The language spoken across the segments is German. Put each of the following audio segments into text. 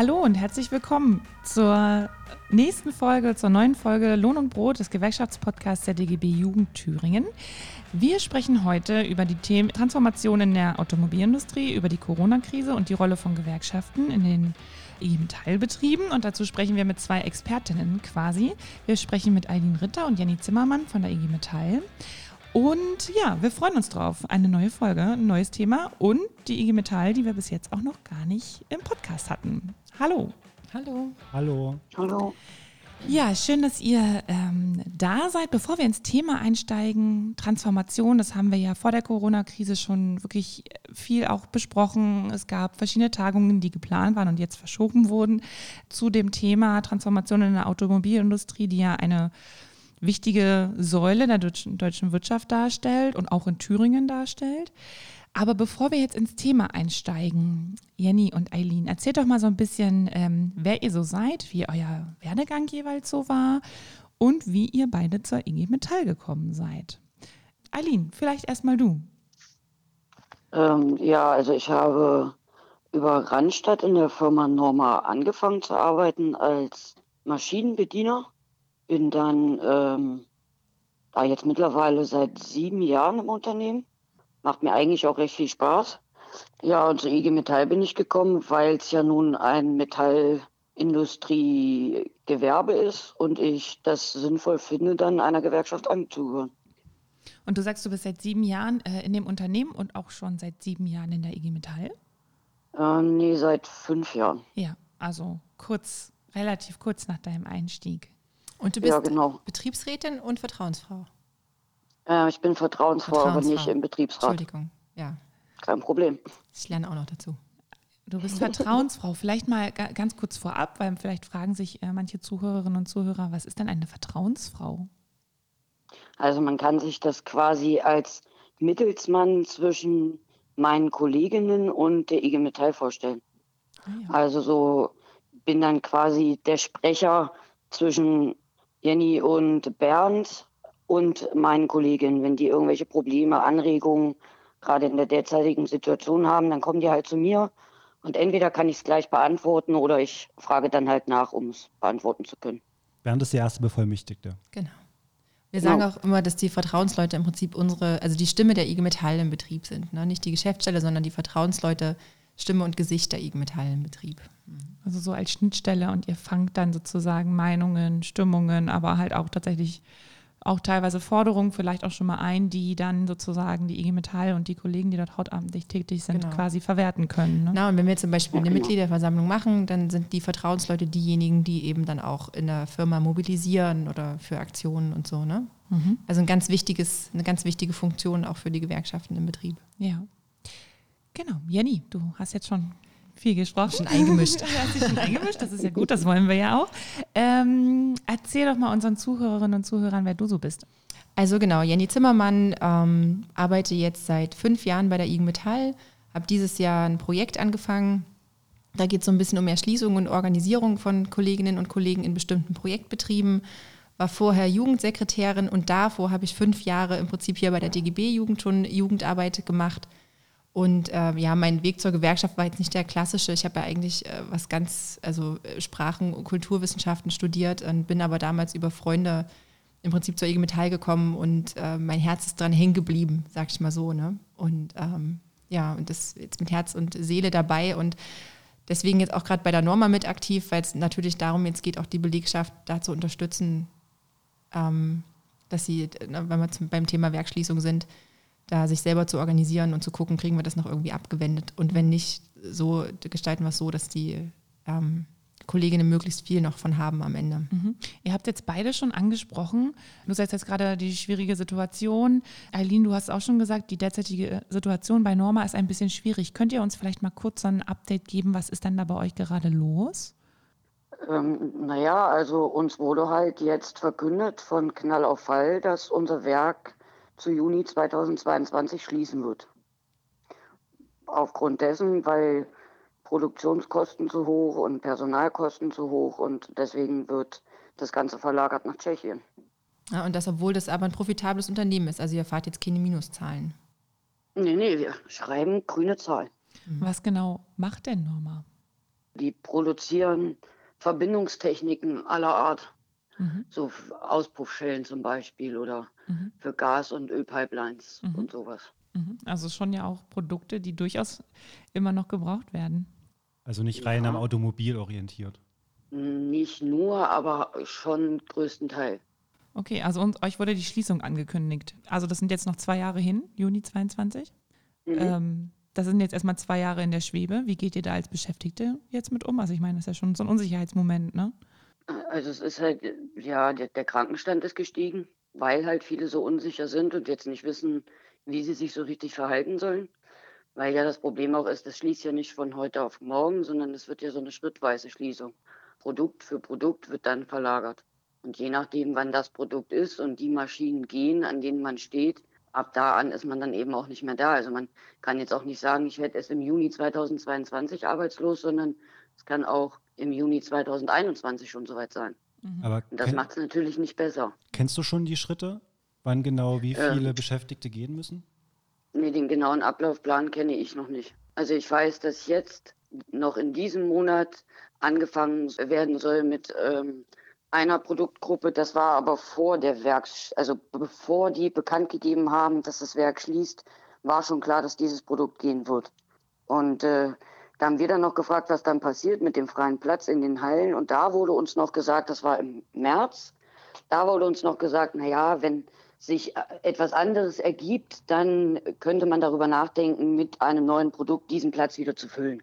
Hallo und herzlich willkommen zur nächsten Folge, zur neuen Folge Lohn und Brot des Gewerkschaftspodcasts der DGB Jugend Thüringen. Wir sprechen heute über die Themen Transformation in der Automobilindustrie, über die Corona-Krise und die Rolle von Gewerkschaften in den IG Metallbetrieben. Und dazu sprechen wir mit zwei Expertinnen quasi. Wir sprechen mit Eileen Ritter und Jenny Zimmermann von der IG Metall. Und ja, wir freuen uns drauf. Eine neue Folge, ein neues Thema und die IG Metall, die wir bis jetzt auch noch gar nicht im Podcast hatten. Hallo. Hallo. Hallo. Hallo. Ja, schön, dass ihr ähm, da seid. Bevor wir ins Thema einsteigen, Transformation, das haben wir ja vor der Corona-Krise schon wirklich viel auch besprochen. Es gab verschiedene Tagungen, die geplant waren und jetzt verschoben wurden zu dem Thema Transformation in der Automobilindustrie, die ja eine wichtige Säule der deutschen, deutschen Wirtschaft darstellt und auch in Thüringen darstellt. Aber bevor wir jetzt ins Thema einsteigen, Jenny und Eileen, erzählt doch mal so ein bisschen, ähm, wer ihr so seid, wie euer Werdegang jeweils so war und wie ihr beide zur IG Metall gekommen seid. Eileen, vielleicht erstmal du. Ähm, ja, also ich habe über Randstadt in der Firma Norma angefangen zu arbeiten als Maschinenbediener. Bin dann ähm, da jetzt mittlerweile seit sieben Jahren im Unternehmen Macht mir eigentlich auch recht viel Spaß. Ja, und zu IG Metall bin ich gekommen, weil es ja nun ein Metallindustriegewerbe ist und ich das sinnvoll finde, dann einer Gewerkschaft anzugehören. Und du sagst, du bist seit sieben Jahren äh, in dem Unternehmen und auch schon seit sieben Jahren in der IG Metall? Äh, nee, seit fünf Jahren. Ja, also kurz, relativ kurz nach deinem Einstieg. Und du bist Ja, genau. Betriebsrätin und Vertrauensfrau. Äh, ich bin Vertrauensfrau, aber nicht im Betriebsrat. Entschuldigung. Ja, Kein Problem. ich lerne auch noch dazu. Du bist Vertrauensfrau. Vielleicht mal ga ganz kurz vorab, weil vielleicht fragen sich äh, manche Zuhörerinnen und Zuhörer, was ist denn eine Vertrauensfrau? Also man kann sich das quasi als Mittelsmann zwischen meinen Kolleginnen und der IG Metall vorstellen. Ah, ja. Also so bin dann quasi der Sprecher zwischen Jenny und Bernd und meinen Kolleginnen. Wenn die irgendwelche Probleme, Anregungen gerade in der derzeitigen Situation haben, dann kommen die halt zu mir und entweder kann ich es gleich beantworten oder ich frage dann halt nach, um es beantworten zu können. Bernd ist der erste Bevollmächtigte. Genau. Wir Genau. sagen auch immer, dass die Vertrauensleute im Prinzip unsere, also die Stimme der IG Metall im Betrieb sind. Ne? Nicht die Geschäftsstelle, sondern die Vertrauensleute, Stimme und Gesicht der IG Metall im Betrieb. Also so als Schnittstelle und ihr fangt dann sozusagen Meinungen, Stimmungen, aber halt auch tatsächlich auch teilweise Forderungen vielleicht auch schon mal ein, die dann sozusagen die IG Metall und die Kollegen, die dort hauptamtlich tätig sind, Genau. quasi verwerten können. Ne? Na, und wenn wir zum Beispiel eine. Mitgliederversammlung machen, dann sind die Vertrauensleute diejenigen, die eben dann auch in der Firma mobilisieren oder für Aktionen und so. Ne? Mhm. Also ein ganz wichtiges, eine ganz wichtige Funktion auch für die Gewerkschaften im Betrieb. Ja. Genau. Jenny, du hast jetzt schon viel gesprochen. Schon eingemischt. dich schon eingemischt, das ist ja gut, das wollen wir ja auch. Ähm, erzähl doch mal unseren Zuhörerinnen und Zuhörern, wer du so bist. Also genau, Jenny Zimmermann ähm, arbeite jetzt seit fünf Jahren bei der IG Metall, habe dieses Jahr ein Projekt angefangen. Da geht es so ein bisschen um Erschließung und Organisierung von Kolleginnen und Kollegen in bestimmten Projektbetrieben. War vorher Jugendsekretärin und davor habe ich fünf Jahre im Prinzip hier bei der DGB-Jugend schon Jugendarbeit gemacht. Und äh, ja, mein Weg zur Gewerkschaft war jetzt nicht der klassische. Ich habe ja eigentlich äh, was ganz, also äh, Sprachen- und Kulturwissenschaften studiert und bin aber damals über Freunde im Prinzip zur IG Metall gekommen und äh, mein Herz ist dran hängen geblieben, sag ich mal so. Ne? Und ähm, ja, und das jetzt mit Herz und Seele dabei und deswegen jetzt auch gerade bei der Norma mit aktiv, weil es natürlich darum jetzt geht, auch die Belegschaft da zu unterstützen, ähm, dass sie, na, wenn wir zum, beim Thema Werkschließung sind, da sich selber zu organisieren und zu gucken, kriegen wir das noch irgendwie abgewendet. Und wenn nicht, so gestalten wir es so, dass die ähm, Kolleginnen möglichst viel noch von haben am Ende. Mhm. Ihr habt jetzt beide schon angesprochen. Du sagst jetzt gerade die schwierige Situation. Eileen, du hast auch schon gesagt, die derzeitige Situation bei Norma ist ein bisschen schwierig. Könnt ihr uns vielleicht mal kurz so ein Update geben? Was ist denn da bei euch gerade los? Ähm, naja, also uns wurde halt jetzt verkündet von Knall auf Fall, dass unser Werk zu Juni 2022 schließen wird. Aufgrund dessen, weil Produktionskosten zu hoch und Personalkosten zu hoch und deswegen wird das Ganze verlagert nach Tschechien. Ja, und das, obwohl das aber ein profitables Unternehmen ist. Also ihr erfahrt jetzt keine Minuszahlen. Nee, nee, wir schreiben grüne Zahl. Was genau macht denn Norma? Die produzieren Verbindungstechniken aller Art. Mhm. So Auspuffschellen zum Beispiel oder Mhm. für Gas- und Ölpipelines Mhm. und sowas. Mhm. Also schon ja auch Produkte, die durchaus immer noch gebraucht werden. Also nicht rein Ja. am Automobil orientiert. Nicht nur, aber schon größtenteils. Okay, also uns, euch wurde die Schließung angekündigt. Also das sind jetzt noch zwei Jahre hin, Juni 22. Mhm. Ähm, das sind jetzt erstmal zwei Jahre in der Schwebe. Wie geht ihr da als Beschäftigte jetzt mit um? Also ich meine, das ist ja schon so ein Unsicherheitsmoment, ne? Also es ist halt, ja, der, der Krankenstand ist gestiegen, weil halt viele so unsicher sind und jetzt nicht wissen, wie sie sich so richtig verhalten sollen. Weil ja das Problem auch ist, das schließt ja nicht von heute auf morgen, sondern es wird ja so eine schrittweise Schließung. Produkt für Produkt wird dann verlagert. Und je nachdem, wann das Produkt ist und die Maschinen gehen, an denen man steht, ab da an ist man dann eben auch nicht mehr da. Also man kann jetzt auch nicht sagen, ich werde erst im Juni 2022 arbeitslos, sondern es kann auch im Juni 2021 schon soweit sein. Mhm. Aber Und das macht es natürlich nicht besser. kennst du schon die Schritte? Wann genau wie Ähm. viele Beschäftigte gehen müssen? Nee, den genauen Ablaufplan kenne ich noch nicht. Also ich weiß, dass jetzt noch in diesem Monat angefangen werden soll mit ähm, einer Produktgruppe. Das war aber vor der Werks, also bevor die bekannt gegeben haben, dass das Werk schließt, war schon klar, dass dieses Produkt gehen wird. Und äh, da haben wir dann noch gefragt, was dann passiert mit dem freien Platz in den Hallen. Und da wurde uns noch gesagt, das war im März, da wurde uns noch gesagt, na ja, wenn sich äh, etwas anderes ergibt, dann könnte man darüber nachdenken, mit einem neuen Produkt diesen Platz wieder zu füllen.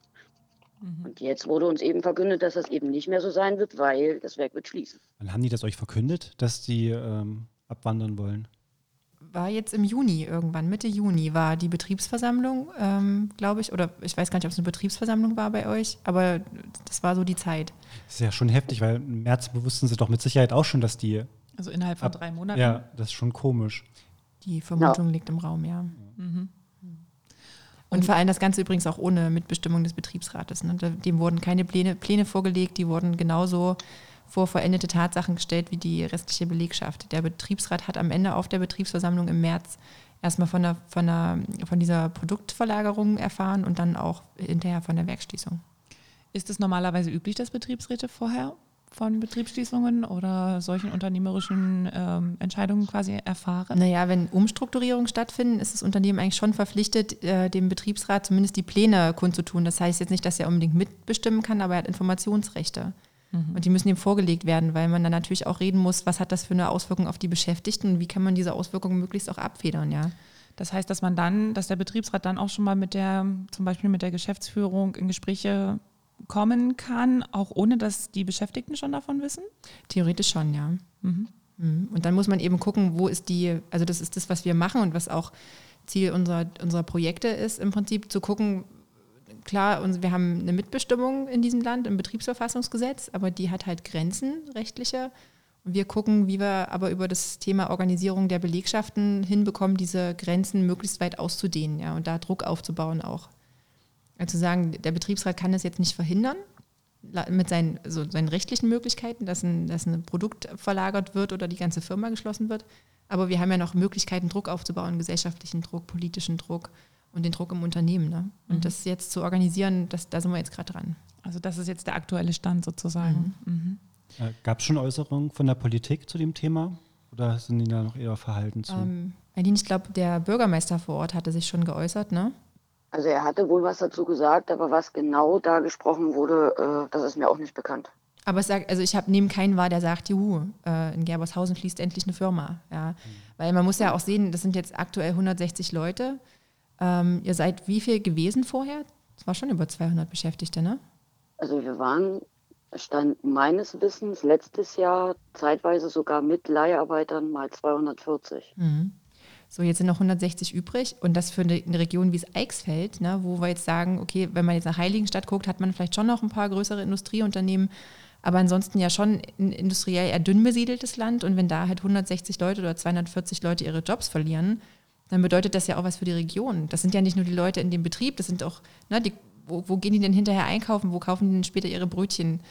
Mhm. Und jetzt wurde uns eben verkündet, dass das eben nicht mehr so sein wird, weil das Werk wird schließen. Wann haben die das euch verkündet, dass die ähm, abwandern wollen? War jetzt im Juni irgendwann, Mitte Juni war die Betriebsversammlung, ähm, glaube ich, oder ich weiß gar nicht, ob es eine Betriebsversammlung war bei euch, aber das war so die Zeit. Das ist ja schon heftig, weil im März wussten sie doch mit Sicherheit auch schon, dass die. Also innerhalb von Ab- drei Monaten. Ja, das ist schon komisch. Die Vermutung liegt im Raum, ja. Mhm. Und vor allem das Ganze übrigens auch ohne Mitbestimmung des Betriebsrates. Ne? Dem wurden keine Pläne, Pläne vorgelegt, die wurden genauso vor vollendete Tatsachen gestellt wie die restliche Belegschaft. Der Betriebsrat hat am Ende auf der Betriebsversammlung im März erstmal von, der, von, der, von dieser Produktverlagerung erfahren und dann auch hinterher von der Werkschließung. Ist es normalerweise üblich, dass Betriebsräte vorher von Betriebsschließungen oder solchen unternehmerischen ähm, Entscheidungen quasi erfahren? Naja, wenn Umstrukturierungen stattfinden, ist das Unternehmen eigentlich schon verpflichtet, äh, dem Betriebsrat zumindest die Pläne kundzutun. Das heißt jetzt nicht, dass er unbedingt mitbestimmen kann, aber er hat Informationsrechte. Und die müssen ihm vorgelegt werden, weil man dann natürlich auch reden muss, was hat das für eine Auswirkung auf die Beschäftigten und wie kann man diese Auswirkungen möglichst auch abfedern, ja. Das heißt, dass man dann, dass der Betriebsrat dann auch schon mal mit der, zum Beispiel mit der Geschäftsführung in Gespräche kommen kann, auch ohne dass die Beschäftigten schon davon wissen? Theoretisch schon, ja. Mhm. Mhm. Und dann muss man eben gucken, wo ist die, also das ist das, was wir machen und was auch Ziel unserer, unserer Projekte ist, im Prinzip zu gucken, klar, wir haben eine Mitbestimmung in diesem Land im Betriebsverfassungsgesetz, aber die hat halt Grenzen, rechtliche. Und wir gucken, wie wir aber über das Thema Organisierung der Belegschaften hinbekommen, diese Grenzen möglichst weit auszudehnen, ja, und da Druck aufzubauen auch. Also sagen, der Betriebsrat kann das jetzt nicht verhindern, mit seinen, so seinen rechtlichen Möglichkeiten, dass ein, dass ein Produkt verlagert wird oder die ganze Firma geschlossen wird. Aber wir haben ja noch Möglichkeiten, Druck aufzubauen, gesellschaftlichen Druck, politischen Druck und den Druck im Unternehmen. Ne? Und das jetzt zu organisieren, das, da sind wir jetzt gerade dran. Also das ist jetzt der aktuelle Stand sozusagen. Mhm. Äh, Gab es schon Äußerungen von der Politik zu dem Thema? Oder sind die da noch eher verhalten zu? Ähm, Eileen, ich glaube, der Bürgermeister vor Ort hatte sich schon geäußert, ne? Also er hatte wohl was dazu gesagt, aber was genau da gesprochen wurde, äh, das ist mir auch nicht bekannt. Aber es sagt, also ich habe neben keinen wahr, der sagt, juhu, äh, in Gerbershausen schließt endlich eine Firma. Ja. Weil man muss ja auch sehen, das sind jetzt aktuell 160 Leute. Ähm, ihr seid wie viel gewesen vorher? Es war schon über 200 Beschäftigte, ne? Also wir waren, stand meines Wissens letztes Jahr zeitweise sogar mit Leiharbeitern mal 240. Mhm. So, jetzt sind noch 160 übrig und das für eine, eine Region wie es Eichsfeld, ne, wo wir jetzt sagen, okay, wenn man jetzt nach Heiligenstadt guckt, hat man vielleicht schon noch ein paar größere Industrieunternehmen, aber ansonsten ja schon ein industriell eher dünn besiedeltes Land und wenn da halt 160 Leute oder 240 Leute ihre Jobs verlieren, dann bedeutet das ja auch was für die Region. Das sind ja nicht nur die Leute in dem Betrieb, das sind auch, ne, die, wo, wo gehen die denn hinterher einkaufen, wo kaufen die denn später ihre Brötchen,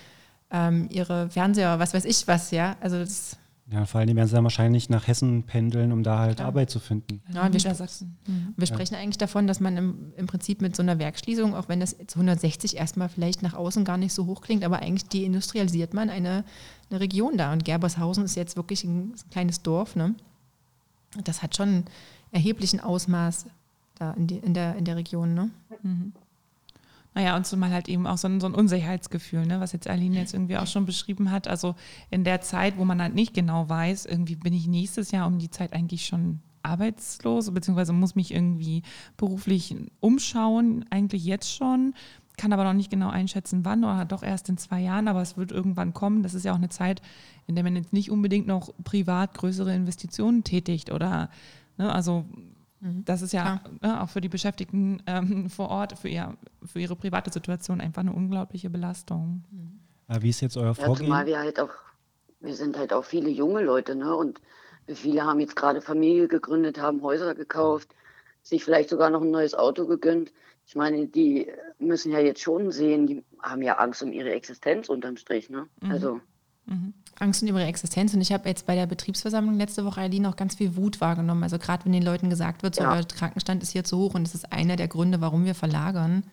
ähm, ihre Fernseher, was weiß ich was, ja, also das Ja, vor allem werden sie dann wahrscheinlich nach Hessen pendeln, um da halt Klar. Arbeit zu finden. Ja, wir, sp Niedersachsen. Mhm. wir sprechen eigentlich davon, dass man im, im Prinzip mit so einer Werkschließung, auch wenn das jetzt 160 erstmal vielleicht nach außen gar nicht so hoch klingt, aber eigentlich deindustrialisiert man eine, eine Region da. Und Gerbershausen ist jetzt wirklich ein, ein kleines Dorf. Ne? Das hat schon erheblichen Ausmaß da in, die, in, der, in der Region. Ne? Naja, und zumal halt eben auch so ein, so ein Unsicherheitsgefühl, ne, was jetzt Aline jetzt irgendwie auch schon beschrieben hat. Also in der Zeit, wo man halt nicht genau weiß, irgendwie bin ich nächstes Jahr um die Zeit eigentlich schon arbeitslos, beziehungsweise muss mich irgendwie beruflich umschauen, eigentlich jetzt schon, kann aber noch nicht genau einschätzen, wann oder doch erst in zwei Jahren, aber es wird irgendwann kommen. Das ist ja auch eine Zeit, in der man jetzt nicht unbedingt noch privat größere Investitionen tätigt oder, ne, also das ist ja ne, auch für die Beschäftigten ähm, vor Ort, für, ihr, für ihre private Situation einfach eine unglaubliche Belastung. Aber wie ist jetzt euer Ja, Vorgehen? zumal wir halt auch, wir sind halt auch viele junge Leute, ne? Und viele haben jetzt gerade Familie gegründet, haben Häuser gekauft, sich vielleicht sogar noch ein neues Auto gegönnt. Ich meine, die müssen ja jetzt schon sehen, die haben ja Angst um ihre Existenz unterm Strich, ne? Also, Angst um ihre Existenz. Und ich habe jetzt bei der Betriebsversammlung letzte Woche Aline auch ganz viel Wut wahrgenommen. Also gerade wenn den Leuten gesagt wird, so, Ja. euer Krankenstand ist hier zu hoch und das ist einer der Gründe, warum wir verlagern.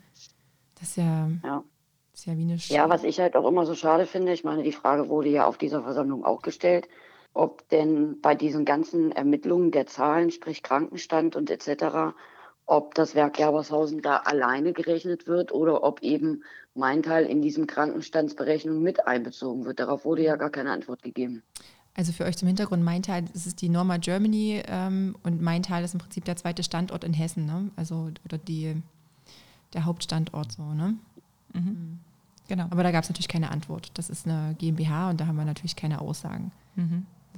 Das ist ja, ja. das ist ja wie eine Sch Ja, was ich halt auch immer so schade finde, ich meine, die Frage wurde ja auf dieser Versammlung auch gestellt, ob denn bei diesen ganzen Ermittlungen der Zahlen, sprich Krankenstand und etc., ob das Werk Gerbershausen da alleine gerechnet wird oder ob eben mein Teil in diesem Krankenstandsberechnung mit einbezogen wird. Darauf wurde ja gar keine Antwort gegeben. Also für euch zum Hintergrund, mein Teil das ist die Norma Germany ähm, und mein Teil ist im Prinzip der zweite Standort in Hessen, ne? Also oder die, der Hauptstandort so, ne? Genau. Aber da gab es natürlich keine Antwort. Das ist eine GmbH und da haben wir natürlich keine Aussagen.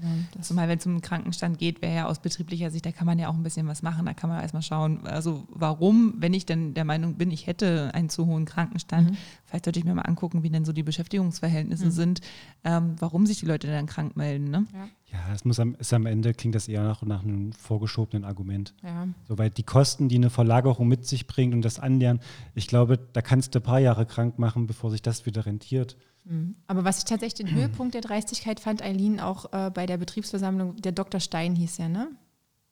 Ja, das, Zumal wenn es um den Krankenstand geht, wäre ja aus betrieblicher Sicht, da kann man ja auch ein bisschen was machen. Da kann man erstmal schauen, also warum, wenn ich denn der Meinung bin, ich hätte einen zu hohen Krankenstand, vielleicht sollte ich mir mal angucken, wie denn so die Beschäftigungsverhältnisse sind, ähm, warum sich die Leute dann krank melden. Ne? Ja, es muss am, ist am Ende klingt das eher nach, nach einem vorgeschobenen Argument. ja. Soweit die Kosten, die eine Verlagerung mit sich bringt und das Anlernen, ich glaube, da kannst du ein paar Jahre krank machen, bevor sich das wieder rentiert. Aber was ich tatsächlich den Höhepunkt der Dreistigkeit fand, Eileen, auch äh, bei der Betriebsversammlung, der Dr. Stein hieß ja, ne?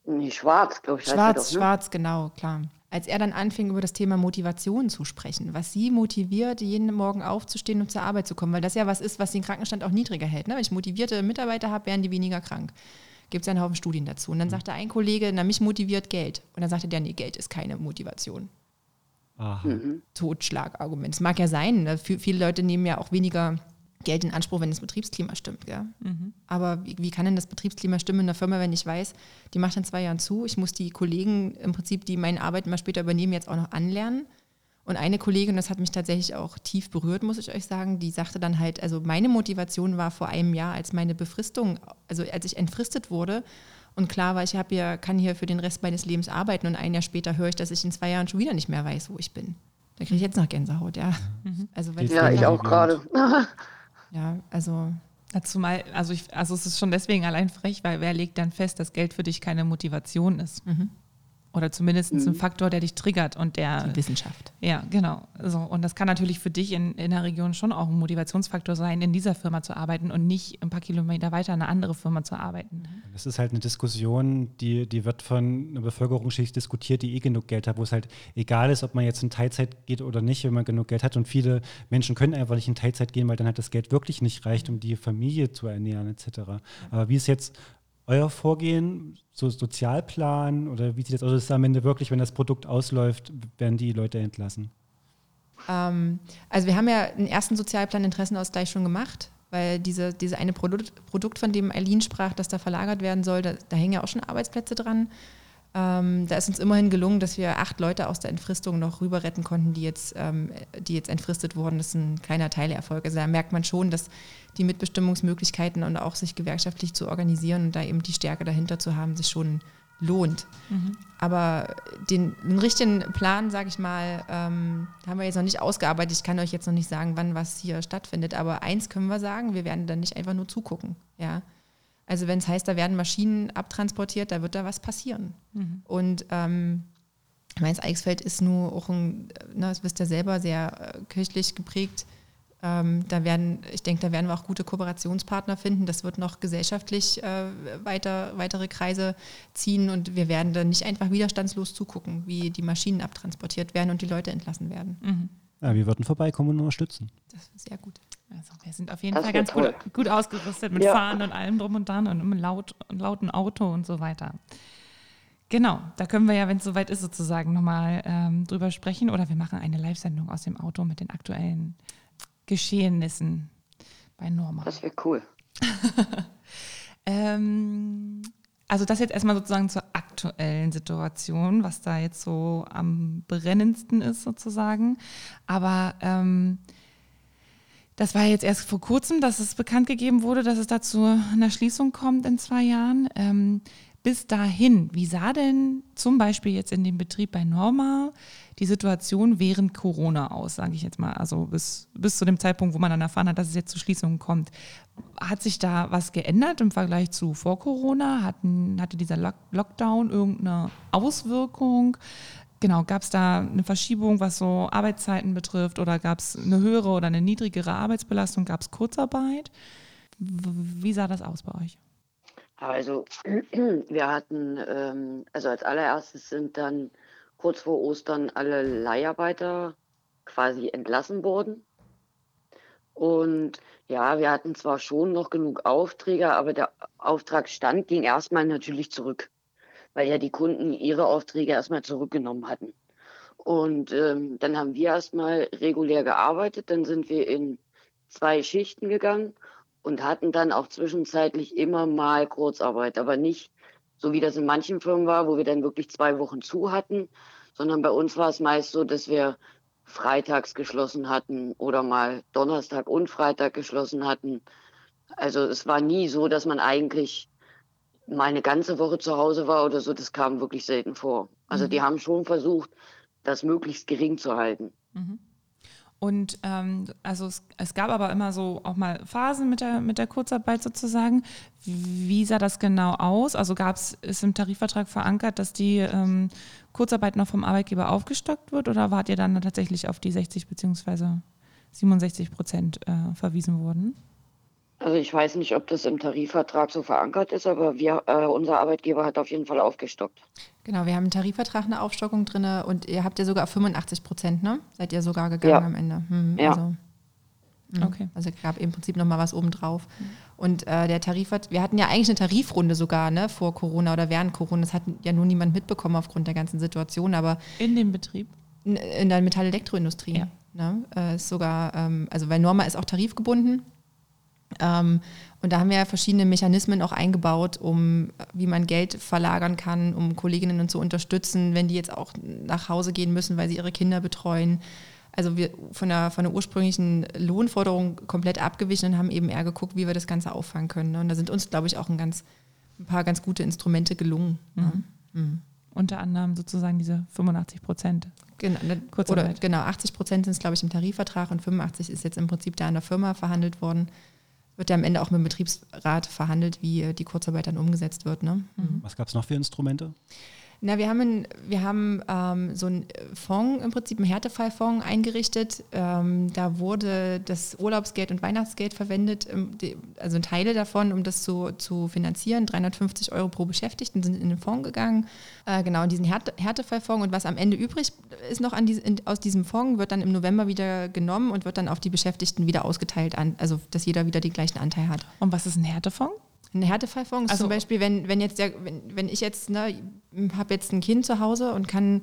Nee, schwarz, glaube ich. Schwarz, doch, ne? schwarz, genau, klar. Als er dann anfing, über das Thema Motivation zu sprechen, was sie motiviert, jeden Morgen aufzustehen und zur Arbeit zu kommen, weil das ja was ist, was den Krankenstand auch niedriger hält. Ne? Wenn ich motivierte Mitarbeiter habe, werden die weniger krank. Gibt es einen Haufen Studien dazu. Und dann sagte ein Kollege, na, mich motiviert Geld. Und dann sagte der, nee, Geld ist keine Motivation. Aha. Totschlagargument. Es mag ja sein, ne? Viele Leute nehmen ja auch weniger Geld in Anspruch, wenn das Betriebsklima stimmt. Gell? Aber wie, wie kann denn das Betriebsklima stimmen in der Firma, wenn ich weiß, die macht in zwei Jahren zu, ich muss die Kollegen im Prinzip, die meine Arbeit immer später übernehmen, jetzt auch noch anlernen. Und eine Kollegin, das hat mich tatsächlich auch tief berührt, muss ich euch sagen, die sagte dann halt, also meine Motivation war vor einem Jahr, als meine Befristung, also als ich entfristet wurde und klar war, ich habe hier, kann hier für den Rest meines Lebens arbeiten und ein Jahr später höre ich, dass ich in zwei Jahren schon wieder nicht mehr weiß, wo ich bin. Da kriege ich jetzt noch Gänsehaut, ja. Also wenn Geht's Ja, ich auch gerade. ja, also Dazu mal, also, ich, also es ist schon deswegen allein frech, weil wer legt dann fest, dass Geld für dich keine Motivation ist? Oder zumindest ein Faktor, der dich triggert und der die Wissenschaft. Ja, genau. So, und das kann natürlich für dich in, in der Region schon auch ein Motivationsfaktor sein, in dieser Firma zu arbeiten und nicht ein paar Kilometer weiter in eine andere Firma zu arbeiten. Das ist halt eine Diskussion, die, die wird von einer Bevölkerungsschicht diskutiert, die eh genug Geld hat, wo es halt egal ist, ob man jetzt in Teilzeit geht oder nicht, wenn man genug Geld hat. Und viele Menschen können einfach nicht in Teilzeit gehen, weil dann halt das Geld wirklich nicht reicht, um die Familie zu ernähren etc. Aber wie ist jetzt euer Vorgehen, so Sozialplan oder wie sieht das aus? Ist am Ende wirklich, wenn das Produkt ausläuft, werden die Leute entlassen? Ähm, also wir haben ja einen ersten Sozialplan Interessenausgleich schon gemacht, weil diese, diese eine Produkt, Produkt, von dem Eileen sprach, das da verlagert werden soll, da, da hängen ja auch schon Arbeitsplätze dran. Ähm, da ist uns immerhin gelungen, dass wir acht Leute aus der Entfristung noch rüber retten konnten, die jetzt, ähm, die jetzt entfristet wurden. Das ist ein kleiner Teilerfolg. Also da merkt man schon, dass die Mitbestimmungsmöglichkeiten und auch sich gewerkschaftlich zu organisieren und da eben die Stärke dahinter zu haben, sich schon lohnt. Aber den, den richtigen Plan, sage ich mal, ähm, haben wir jetzt noch nicht ausgearbeitet. Ich kann euch jetzt noch nicht sagen, wann was hier stattfindet. Aber eins können wir sagen, wir werden dann nicht einfach nur zugucken. Ja? Also wenn es heißt, da werden Maschinen abtransportiert, da wird da was passieren. Und ähm, Mainz-Eichsfeld ist nur auch ein, na, das wisst ihr selber, sehr äh, kirchlich geprägt. Ähm, da werden, ich denke, da werden wir auch gute Kooperationspartner finden. Das wird noch gesellschaftlich äh, weiter, weitere Kreise ziehen und wir werden dann nicht einfach widerstandslos zugucken, wie die Maschinen abtransportiert werden und die Leute entlassen werden. Mhm. Ja, wir würden vorbeikommen und unterstützen. Das ist sehr gut. Also wir sind auf jeden das Fall ganz gut, gut, ausgerüstet mit ja. Fahren und allem drum und dran und einem laut, lauten Auto und so weiter. Genau, da können wir ja, wenn es soweit ist, sozusagen nochmal ähm, drüber sprechen. Oder wir machen eine Live-Sendung aus dem Auto mit den aktuellen Geschehnissen bei Norma. Das wäre cool. ähm, also das jetzt erstmal sozusagen zur aktuellen Situation, was da jetzt so am brennendsten ist sozusagen. Aber ähm, das war jetzt erst vor kurzem, dass es bekannt gegeben wurde, dass es dazu einer Schließung kommt in zwei Jahren. Ähm, bis dahin, wie sah denn zum Beispiel jetzt in dem Betrieb bei Norma die Situation während Corona aus, sage ich jetzt mal, also bis, bis zu dem Zeitpunkt, wo man dann erfahren hat, dass es jetzt zu Schließungen kommt. Hat sich da was geändert im Vergleich zu vor Corona? Hatten, hatte dieser Lock Lockdown irgendeine Auswirkung? Genau, gab es da eine Verschiebung, was so Arbeitszeiten betrifft oder gab es eine höhere oder eine niedrigere Arbeitsbelastung? Gab es Kurzarbeit? Wie sah das aus bei euch? Also wir hatten, ähm, also als allererstes sind dann kurz vor Ostern alle Leiharbeiter quasi entlassen worden. Und ja, wir hatten zwar schon noch genug Aufträge, aber der Auftragsstand ging erstmal natürlich zurück, weil ja die Kunden ihre Aufträge erstmal zurückgenommen hatten. Und ähm, dann haben wir erstmal regulär gearbeitet, dann sind wir in zwei Schichten gegangen und hatten dann auch zwischenzeitlich immer mal Kurzarbeit, aber nicht so wie das in manchen Firmen war, wo wir dann wirklich zwei Wochen zu hatten, sondern bei uns war es meist so, dass wir freitags geschlossen hatten oder mal Donnerstag und Freitag geschlossen hatten. Also es war nie so, dass man eigentlich mal eine ganze Woche zu Hause war oder so. Das kam wirklich selten vor. Also mhm. die haben schon versucht, das möglichst gering zu halten. Mhm. Und ähm, also es, es, gab aber immer so auch mal Phasen mit der, mit der Kurzarbeit sozusagen. Wie sah das genau aus? Also gab es, ist im Tarifvertrag verankert, dass die ähm, Kurzarbeit noch vom Arbeitgeber aufgestockt wird oder wart ihr dann tatsächlich auf die 60 bzw. 67 Prozent äh, verwiesen worden? Also ich weiß nicht, ob das im Tarifvertrag so verankert ist, aber wir, äh, unser Arbeitgeber hat auf jeden Fall aufgestockt. Genau, wir haben im Tarifvertrag eine Aufstockung drin und ihr habt ja sogar 85 Prozent, ne? Seid ihr sogar gegangen ja. am Ende. Hm, ja. Also, hm. okay. Also gab im Prinzip nochmal was obendrauf. Mhm. Und äh, der Tarifvertrag, wir hatten ja eigentlich eine Tarifrunde sogar, ne, vor Corona oder während Corona. Das hat ja nur niemand mitbekommen aufgrund der ganzen Situation, aber. In dem Betrieb? In, in der Metall-Elektroindustrie. Ja. Ne? Äh, ist sogar, ähm, also weil Norma ist auch tarifgebunden ähm, und da haben wir ja verschiedene Mechanismen auch eingebaut, um wie man Geld verlagern kann, um Kolleginnen zu unterstützen, wenn die jetzt auch nach Hause gehen müssen, weil sie ihre Kinder betreuen. Also wir von der, von der ursprünglichen Lohnforderung komplett abgewichen und haben eben eher geguckt, wie wir das Ganze auffangen können. Ne? Und da sind uns, glaube ich, auch ein, ganz, ein paar ganz gute Instrumente gelungen. Ne? Mhm. Mhm. Unter anderem sozusagen diese 85 Prozent. Genau, ne, oder, genau 80 Prozent sind es, glaube ich, im Tarifvertrag und 85 ist jetzt im Prinzip da an der Firma verhandelt worden wird ja am Ende auch mit dem Betriebsrat verhandelt, wie die Kurzarbeit dann umgesetzt wird. Ne? Mhm. Was gab es noch für Instrumente? Na, wir haben, wir haben ähm, so einen Fonds, im Prinzip einen Härtefallfonds eingerichtet. Ähm, da wurde das Urlaubsgeld und Weihnachtsgeld verwendet, ähm, also Teile davon, um das zu, zu finanzieren. 350 Euro pro Beschäftigten sind in den Fonds gegangen. Äh, genau, in diesen Härte, Härtefallfonds. Und was am Ende übrig ist noch an die, in, aus diesem Fonds, wird dann im November wieder genommen und wird dann auf die Beschäftigten wieder ausgeteilt, an, also dass jeder wieder den gleichen Anteil hat. Und was ist ein Härtefonds? Ein Härtefallfonds also, zum Beispiel, wenn, wenn jetzt der, wenn, wenn ich jetzt, ne, habe jetzt ein Kind zu Hause und kann,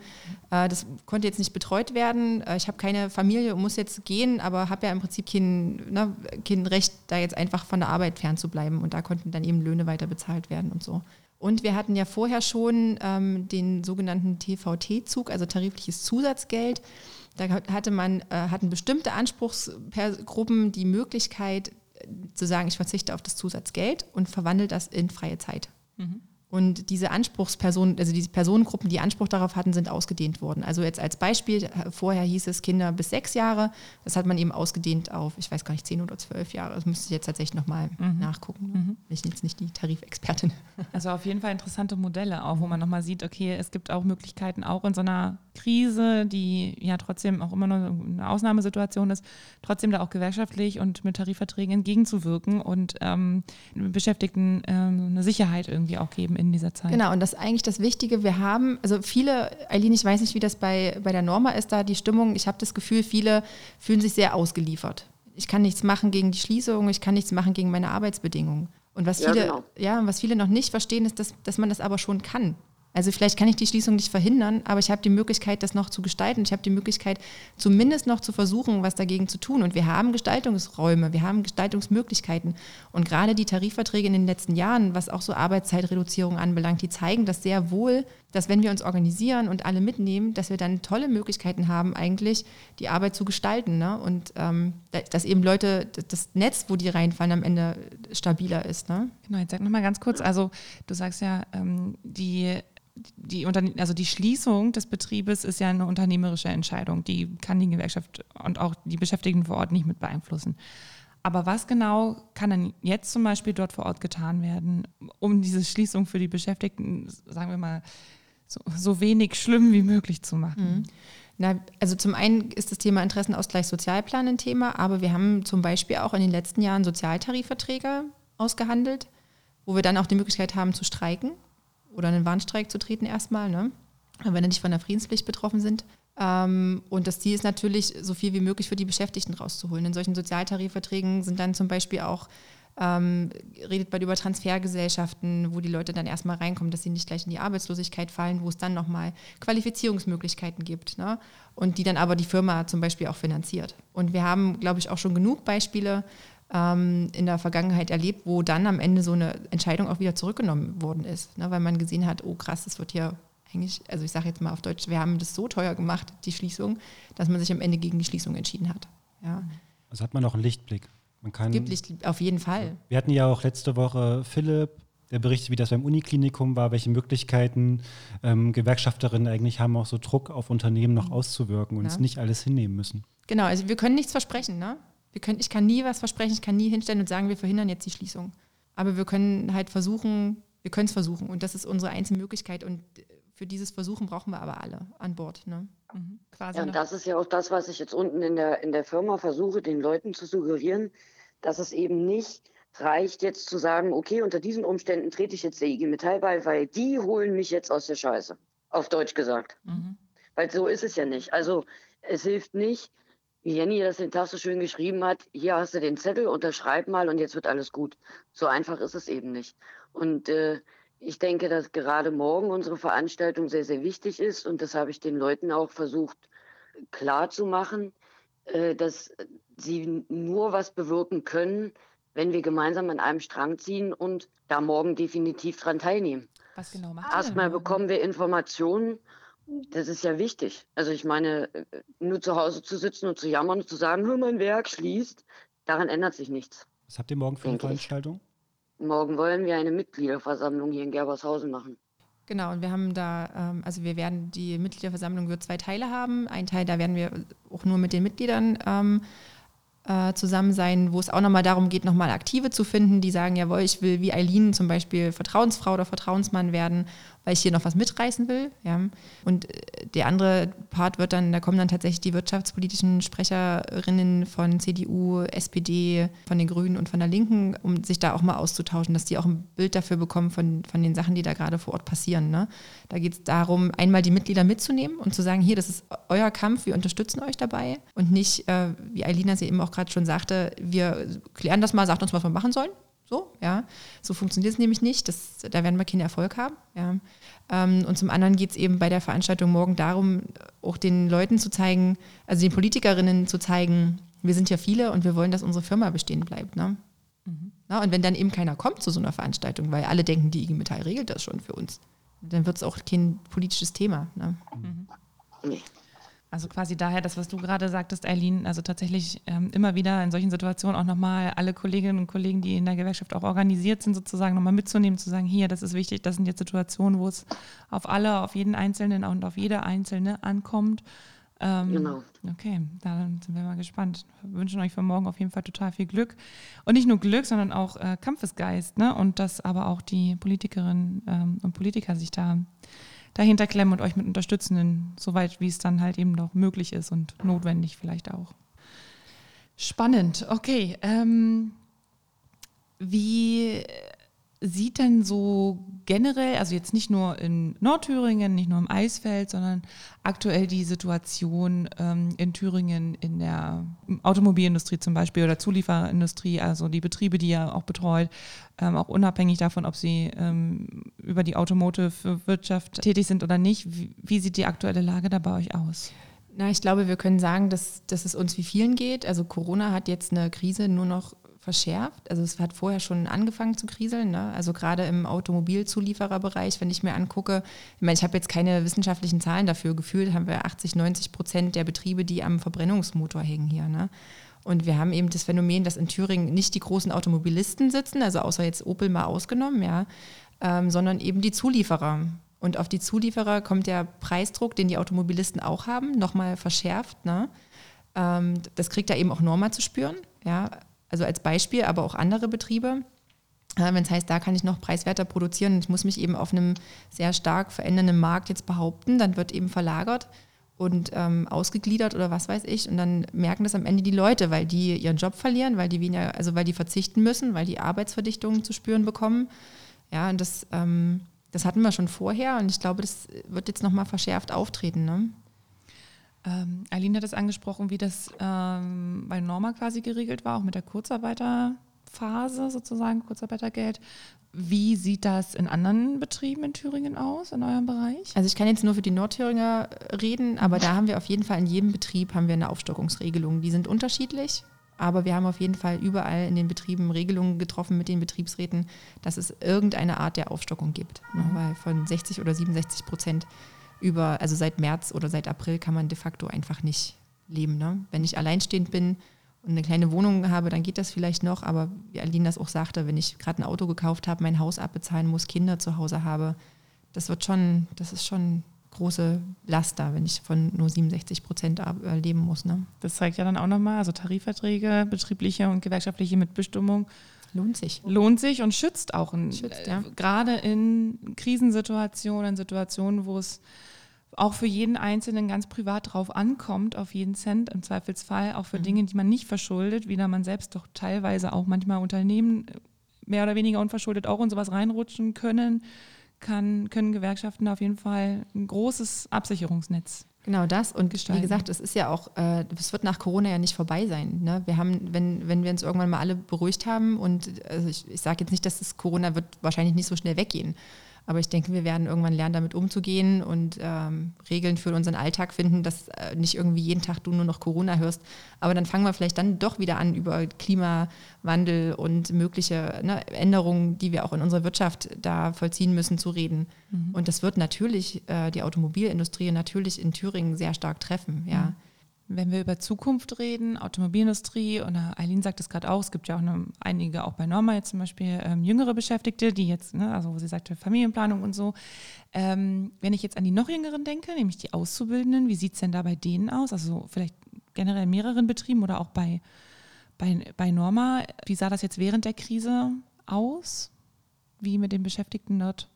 äh, das konnte jetzt nicht betreut werden, äh, ich habe keine Familie und muss jetzt gehen, aber habe ja im Prinzip kein, ne, kein Recht, da jetzt einfach von der Arbeit fernzubleiben und da konnten dann eben Löhne weiter bezahlt werden und so. Und wir hatten ja vorher schon ähm, den sogenannten TVT-Zug, also tarifliches Zusatzgeld. Da hatte man, äh, hatten bestimmte Anspruchsgruppen die Möglichkeit, zu sagen, ich verzichte auf das Zusatzgeld und verwandle das in freie Zeit. Mhm. Und diese Anspruchspersonen, also diese Personengruppen, die Anspruch darauf hatten, sind ausgedehnt worden. Also jetzt als Beispiel, vorher hieß es Kinder bis sechs Jahre, das hat man eben ausgedehnt auf, ich weiß gar nicht, zehn oder zwölf Jahre. Das müsste ich jetzt tatsächlich nochmal mhm. nachgucken. Mhm. Bin ich jetzt nicht die Tarifexpertin. Also auf jeden Fall interessante Modelle auch, wo man nochmal sieht, okay, es gibt auch Möglichkeiten, auch in so einer Krise, die ja trotzdem auch immer noch eine Ausnahmesituation ist, trotzdem da auch gewerkschaftlich und mit Tarifverträgen entgegenzuwirken und ähm, Beschäftigten ähm, eine Sicherheit irgendwie auch geben in dieser Zeit. Genau, und das ist eigentlich das Wichtige. Wir haben, also viele, Eileen, ich weiß nicht, wie das bei, bei der Norma ist, da die Stimmung, ich habe das Gefühl, viele fühlen sich sehr ausgeliefert. Ich kann nichts machen gegen die Schließung, ich kann nichts machen gegen meine Arbeitsbedingungen. Und was viele, ja, genau. ja, was viele noch nicht verstehen, ist, dass, dass man das aber schon kann. Also vielleicht kann ich die Schließung nicht verhindern, aber ich habe die Möglichkeit, das noch zu gestalten. Ich habe die Möglichkeit, zumindest noch zu versuchen, was dagegen zu tun. Und wir haben Gestaltungsräume, wir haben Gestaltungsmöglichkeiten. Und gerade die Tarifverträge in den letzten Jahren, was auch so Arbeitszeitreduzierung anbelangt, die zeigen das sehr wohl, dass wenn wir uns organisieren und alle mitnehmen, dass wir dann tolle Möglichkeiten haben, eigentlich die Arbeit zu gestalten. Ne? Und ähm, dass eben Leute, das Netz, wo die reinfallen, am Ende stabiler ist. Ne? Genau, jetzt sag nochmal ganz kurz, also du sagst ja, ähm, die die, also die Schließung des Betriebes ist ja eine unternehmerische Entscheidung. Die kann die Gewerkschaft und auch die Beschäftigten vor Ort nicht mit beeinflussen. Aber was genau kann denn jetzt zum Beispiel dort vor Ort getan werden, um diese Schließung für die Beschäftigten, sagen wir mal, so, so wenig schlimm wie möglich zu machen? Mhm. Na, also zum einen ist das Thema Interessenausgleich Sozialplan ein Thema, aber wir haben zum Beispiel auch in den letzten Jahren Sozialtarifverträge ausgehandelt, wo wir dann auch die Möglichkeit haben zu streiken oder einen Warnstreik zu treten erstmal, ne? wenn wir nicht von der Friedenspflicht betroffen sind. Ähm, und das Ziel ist natürlich, so viel wie möglich für die Beschäftigten rauszuholen. In solchen Sozialtarifverträgen sind dann zum Beispiel auch, ähm, redet man über Transfergesellschaften, wo die Leute dann erstmal reinkommen, dass sie nicht gleich in die Arbeitslosigkeit fallen, wo es dann nochmal Qualifizierungsmöglichkeiten gibt. Ne? Und die dann aber die Firma zum Beispiel auch finanziert. Und wir haben, glaube ich, auch schon genug Beispiele, ähm, in der Vergangenheit erlebt, wo dann am Ende so eine Entscheidung auch wieder zurückgenommen worden ist, ne, weil man gesehen hat, oh krass, das wird hier eigentlich, also ich sage jetzt mal auf Deutsch, wir haben das so teuer gemacht, die Schließung, dass man sich am Ende gegen die Schließung entschieden hat. Ja. Also hat man auch einen Lichtblick. Man kann, Gibt Licht, auf jeden Fall. Wir hatten ja auch letzte Woche Philipp, der berichtet, wie das beim Uniklinikum war, welche Möglichkeiten ähm, Gewerkschafterinnen eigentlich haben, auch so Druck auf Unternehmen noch mhm. auszuwirken und ja. es nicht alles hinnehmen müssen. Genau, also wir können nichts versprechen, ne? Wir können, ich kann nie was versprechen, ich kann nie hinstellen und sagen, wir verhindern jetzt die Schließung. Aber wir können halt versuchen, wir können es versuchen. Und das ist unsere einzige Möglichkeit. Und für dieses Versuchen brauchen wir aber alle an Bord. Ne? Quasi ja, und das ist ja auch das, was ich jetzt unten in der, in der Firma versuche, den Leuten zu suggerieren, dass es eben nicht reicht, jetzt zu sagen, okay, unter diesen Umständen trete ich jetzt der IG Metall bei, weil die holen mich jetzt aus der Scheiße. Auf Deutsch gesagt. Mhm. Weil so ist es ja nicht. Also es hilft nicht, wie Jenny das den Tag so schön geschrieben hat, hier hast du den Zettel, unterschreib mal und jetzt wird alles gut. So einfach ist es eben nicht. Und äh, ich denke, dass gerade morgen unsere Veranstaltung sehr, sehr wichtig ist und das habe ich den Leuten auch versucht klar zu machen, äh, dass sie nur was bewirken können, wenn wir gemeinsam an einem Strang ziehen und da morgen definitiv dran teilnehmen. Was genau machen Erstmal bekommen wir Informationen das ist ja wichtig. Also ich meine, äh, nur zu Hause zu sitzen und zu jammern und zu sagen, hör, mein Werk schließt, daran ändert sich nichts. Was habt ihr morgen für eine Veranstaltung? Morgen wollen wir eine Mitgliederversammlung hier in Gerbershausen machen. Genau, und wir haben da, ähm, also wir werden, die Mitgliederversammlung wird zwei Teile haben. Ein Teil, da werden wir auch nur mit den Mitgliedern ähm, äh, zusammen sein, wo es auch nochmal darum geht, nochmal Aktive zu finden, die sagen, jawohl, ich will wie Eileen zum Beispiel Vertrauensfrau oder Vertrauensmann werden weil ich hier noch was mitreißen will. Ja. Und äh, der andere Part wird dann, da kommen dann tatsächlich die wirtschaftspolitischen Sprecherinnen von CDU, SPD, von den Grünen und von der Linken, um sich da auch mal auszutauschen, dass die auch ein Bild dafür bekommen von, von den Sachen, die da gerade vor Ort passieren. Ne. Da geht es darum, einmal die Mitglieder mitzunehmen und zu sagen, hier, das ist euer Kampf, wir unterstützen euch dabei und nicht, äh, wie Eilina sie eben auch gerade schon sagte, wir klären das mal, sagt uns, was wir machen sollen. So, ja. So funktioniert es nämlich nicht. Das, da werden wir keinen Erfolg haben. Ja. Ähm, und zum anderen geht es eben bei der Veranstaltung morgen darum, auch den Leuten zu zeigen, also den Politikerinnen zu zeigen, wir sind ja viele und wir wollen, dass unsere Firma bestehen bleibt. Ne? Mhm. Na, und wenn dann eben keiner kommt zu so einer Veranstaltung, weil alle denken, die IG Metall regelt das schon für uns, dann wird es auch kein politisches Thema. Ne? Mhm. Nee. Also quasi daher das, was du gerade sagtest, Eileen, also tatsächlich ähm, immer wieder in solchen Situationen auch nochmal alle Kolleginnen und Kollegen, die in der Gewerkschaft auch organisiert sind, sozusagen nochmal mitzunehmen, zu sagen, hier, das ist wichtig, das sind jetzt Situationen, wo es auf alle, auf jeden Einzelnen und auf jede Einzelne ankommt. Ähm, genau. Okay, da sind wir mal gespannt. Wir wünschen euch für morgen auf jeden Fall total viel Glück. Und nicht nur Glück, sondern auch äh, Kampfesgeist, ne? Und dass aber auch die Politikerinnen ähm, und Politiker sich da dahinter klemmen und euch mit unterstützen, soweit wie es dann halt eben noch möglich ist und notwendig vielleicht auch. Spannend, okay. Ähm, wie sieht denn so generell, also jetzt nicht nur in Nordthüringen, nicht nur im Eisfeld, sondern aktuell die Situation ähm, in Thüringen in der Automobilindustrie zum Beispiel oder Zulieferindustrie, also die Betriebe, die ihr auch betreut, ähm, auch unabhängig davon, ob sie ähm, über die Automotive-Wirtschaft tätig sind oder nicht. Wie, wie sieht die aktuelle Lage da bei euch aus? Na, ich glaube, wir können sagen, dass, dass es uns wie vielen geht. Also Corona hat jetzt eine Krise nur noch verschärft. Also es hat vorher schon angefangen zu kriseln. Ne? Also gerade im Automobilzuliefererbereich, wenn ich mir angucke, ich meine, ich habe jetzt keine wissenschaftlichen Zahlen dafür gefühlt, haben wir 80, 90 Prozent der Betriebe, die am Verbrennungsmotor hängen hier. Ne? Und wir haben eben das Phänomen, dass in Thüringen nicht die großen Automobilisten sitzen, also außer jetzt Opel mal ausgenommen, ja, ähm, sondern eben die Zulieferer. Und auf die Zulieferer kommt der Preisdruck, den die Automobilisten auch haben, nochmal verschärft. Ne? Ähm, das kriegt da eben auch Norma zu spüren. Ja? Also als Beispiel, aber auch andere Betriebe. Wenn es heißt, da kann ich noch preiswerter produzieren und ich muss mich eben auf einem sehr stark verändernden Markt jetzt behaupten, dann wird eben verlagert und ähm, ausgegliedert oder was weiß ich. Und dann merken das am Ende die Leute, weil die ihren Job verlieren, weil die weniger, also weil die verzichten müssen, weil die Arbeitsverdichtungen zu spüren bekommen. Ja, und das, ähm, das hatten wir schon vorher und ich glaube, das wird jetzt nochmal verschärft auftreten. Ne? Ähm, Aline hat es angesprochen, wie das ähm, bei Norma quasi geregelt war, auch mit der Kurzarbeiterphase sozusagen, Kurzarbeitergeld. Wie sieht das in anderen Betrieben in Thüringen aus, in eurem Bereich? Also ich kann jetzt nur für die Nordthüringer reden, aber da haben wir auf jeden Fall in jedem Betrieb haben wir eine Aufstockungsregelung. Die sind unterschiedlich, aber wir haben auf jeden Fall überall in den Betrieben Regelungen getroffen mit den Betriebsräten, dass es irgendeine Art der Aufstockung gibt. Mhm. Weil von 60 oder 67 Prozent über, also seit März oder seit April kann man de facto einfach nicht leben. Ne? Wenn ich alleinstehend bin und eine kleine Wohnung habe, dann geht das vielleicht noch, aber wie Aline das auch sagte, wenn ich gerade ein Auto gekauft habe, mein Haus abbezahlen muss, Kinder zu Hause habe, das wird schon, das ist schon große Last da, wenn ich von nur 67 Prozent äh, leben muss. Ne? Das zeigt ja dann auch nochmal, also Tarifverträge, betriebliche und gewerkschaftliche Mitbestimmung. Lohnt sich. Lohnt sich und schützt auch. In, schützt, ja. äh, gerade in Krisensituationen, in Situationen, wo es auch für jeden Einzelnen ganz privat drauf ankommt, auf jeden Cent im Zweifelsfall, auch für mhm. Dinge, die man nicht verschuldet, wie da man selbst doch teilweise auch manchmal Unternehmen äh, mehr oder weniger unverschuldet auch in sowas reinrutschen können, kann, können Gewerkschaften auf jeden Fall ein großes Absicherungsnetz Genau das. Und gestalten. wie gesagt, es ist ja auch, äh, es wird nach Corona ja nicht vorbei sein. Ne? Wir haben, wenn, wenn wir uns irgendwann mal alle beruhigt haben, und also ich, ich sage jetzt nicht, dass das Corona wird wahrscheinlich nicht so schnell weggehen. Aber ich denke, wir werden irgendwann lernen, damit umzugehen und ähm, Regeln für unseren Alltag finden, dass äh, nicht irgendwie jeden Tag du nur noch Corona hörst. Aber dann fangen wir vielleicht dann doch wieder an, über Klimawandel und mögliche ne, Änderungen, die wir auch in unserer Wirtschaft da vollziehen müssen, zu reden. Mhm. Und das wird natürlich äh, die Automobilindustrie natürlich in Thüringen sehr stark treffen. Ja. Mhm. Wenn wir über Zukunft reden, Automobilindustrie, und Eileen sagt es gerade auch, es gibt ja auch eine, einige, auch bei Norma jetzt zum Beispiel, ähm, jüngere Beschäftigte, die jetzt, ne, also wo sie sagte, Familienplanung und so. Ähm, wenn ich jetzt an die noch jüngeren denke, nämlich die Auszubildenden, wie sieht es denn da bei denen aus? Also vielleicht generell in mehreren Betrieben oder auch bei, bei, bei Norma. Wie sah das jetzt während der Krise aus? Wie mit den Beschäftigten dort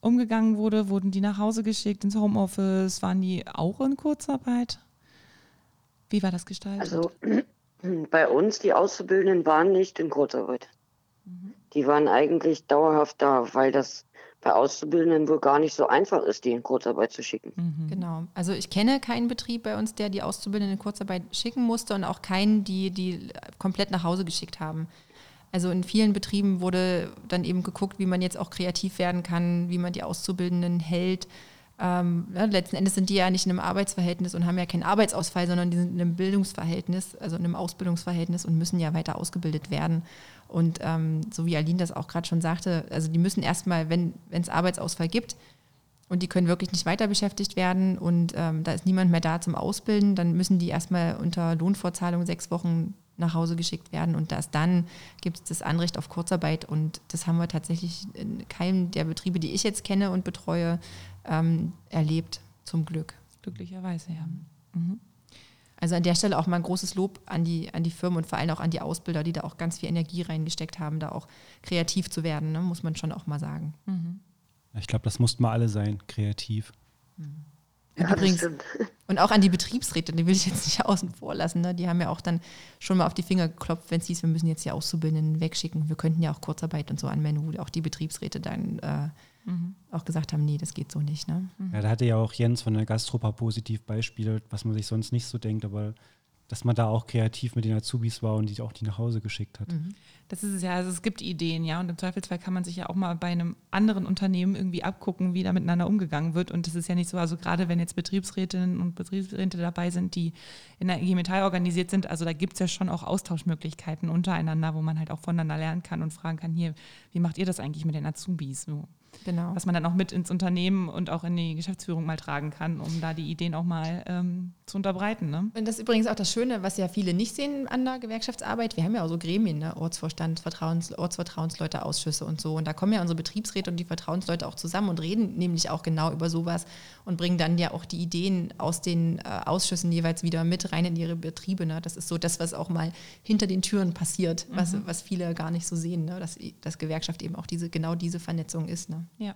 umgegangen wurde? Wurden die nach Hause geschickt ins Homeoffice? Waren die auch in Kurzarbeit? Wie war das gestaltet? Also bei uns, die Auszubildenden waren nicht in Kurzarbeit. Mhm. Die waren eigentlich dauerhaft da, weil das bei Auszubildenden wohl gar nicht so einfach ist, die in Kurzarbeit zu schicken. Mhm. Genau. Also ich kenne keinen Betrieb bei uns, der die Auszubildenden in Kurzarbeit schicken musste und auch keinen, die die komplett nach Hause geschickt haben. Also in vielen Betrieben wurde dann eben geguckt, wie man jetzt auch kreativ werden kann, wie man die Auszubildenden hält, ähm, ja, letzten Endes sind die ja nicht in einem Arbeitsverhältnis und haben ja keinen Arbeitsausfall, sondern die sind in einem Bildungsverhältnis, also in einem Ausbildungsverhältnis und müssen ja weiter ausgebildet werden. Und ähm, so wie Aline das auch gerade schon sagte, also die müssen erstmal, wenn es Arbeitsausfall gibt, und die können wirklich nicht weiter beschäftigt werden und ähm, da ist niemand mehr da zum Ausbilden, dann müssen die erstmal unter Lohnfortzahlung sechs Wochen nach Hause geschickt werden und erst dann gibt es das Anrecht auf Kurzarbeit und das haben wir tatsächlich in keinem der Betriebe, die ich jetzt kenne und betreue, ähm, erlebt, zum Glück. Glücklicherweise, ja. Mhm. Also an der Stelle auch mal ein großes Lob an die, an die Firmen und vor allem auch an die Ausbilder, die da auch ganz viel Energie reingesteckt haben, da auch kreativ zu werden, ne? muss man schon auch mal sagen. Mhm. Ich glaube, das mussten wir alle sein, kreativ. Mhm. Ja, Übrigens, und auch an die Betriebsräte, die will ich jetzt nicht außen vor lassen. Ne? Die haben ja auch dann schon mal auf die Finger geklopft, wenn es hieß, wir müssen jetzt die Auszubildenden wegschicken. Wir könnten ja auch Kurzarbeit und so anmelden, wo auch die Betriebsräte dann äh, mhm. auch gesagt haben, nee, das geht so nicht. Ne? Mhm. Ja, da hatte ja auch Jens von der Gastropa positiv Beispiele, was man sich sonst nicht so denkt, aber dass man da auch kreativ mit den Azubis war und die auch die nach Hause geschickt hat. Mhm. Das ist es ja, also es gibt Ideen, ja, und im Zweifelsfall kann man sich ja auch mal bei einem anderen Unternehmen irgendwie abgucken, wie da miteinander umgegangen wird. Und das ist ja nicht so, also gerade wenn jetzt Betriebsrätinnen und Betriebsräte dabei sind, die in der IG Metall organisiert sind, also da gibt es ja schon auch Austauschmöglichkeiten untereinander, wo man halt auch voneinander lernen kann und fragen kann, hier, wie macht ihr das eigentlich mit den Azubis? So. Genau. Was man dann auch mit ins Unternehmen und auch in die Geschäftsführung mal tragen kann, um da die Ideen auch mal ähm, zu unterbreiten. Ne? Und das ist übrigens auch das Schöne, was ja viele nicht sehen an der Gewerkschaftsarbeit. Wir haben ja auch so Gremien, ne? Ortsvorstand, Vertrauens, Ortsvertrauensleute, Ausschüsse und so. Und da kommen ja unsere Betriebsräte und die Vertrauensleute auch zusammen und reden nämlich auch genau über sowas und bringen dann ja auch die Ideen aus den äh, Ausschüssen jeweils wieder mit rein in ihre Betriebe. Ne? Das ist so das, was auch mal hinter den Türen passiert, mhm. was, was viele gar nicht so sehen, ne? dass, dass Gewerkschaft eben auch diese, genau diese Vernetzung ist. Ne? Ja.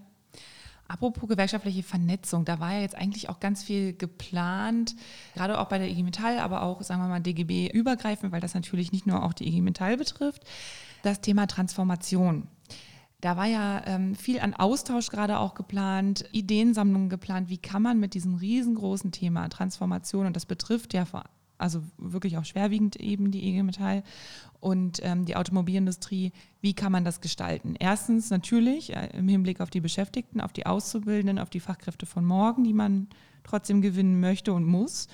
Apropos gewerkschaftliche Vernetzung, da war ja jetzt eigentlich auch ganz viel geplant, gerade auch bei der IG Metall, aber auch, sagen wir mal, DGB übergreifend, weil das natürlich nicht nur auch die IG Metall betrifft, das Thema Transformation. Da war ja ähm, viel an Austausch gerade auch geplant, Ideensammlungen geplant. Wie kann man mit diesem riesengroßen Thema Transformation, und das betrifft ja vor also wirklich auch schwerwiegend eben die IG Metall und ähm, die Automobilindustrie. Wie kann man das gestalten? Erstens natürlich äh, im Hinblick auf die Beschäftigten, auf die Auszubildenden, auf die Fachkräfte von morgen, die man trotzdem gewinnen möchte und muss.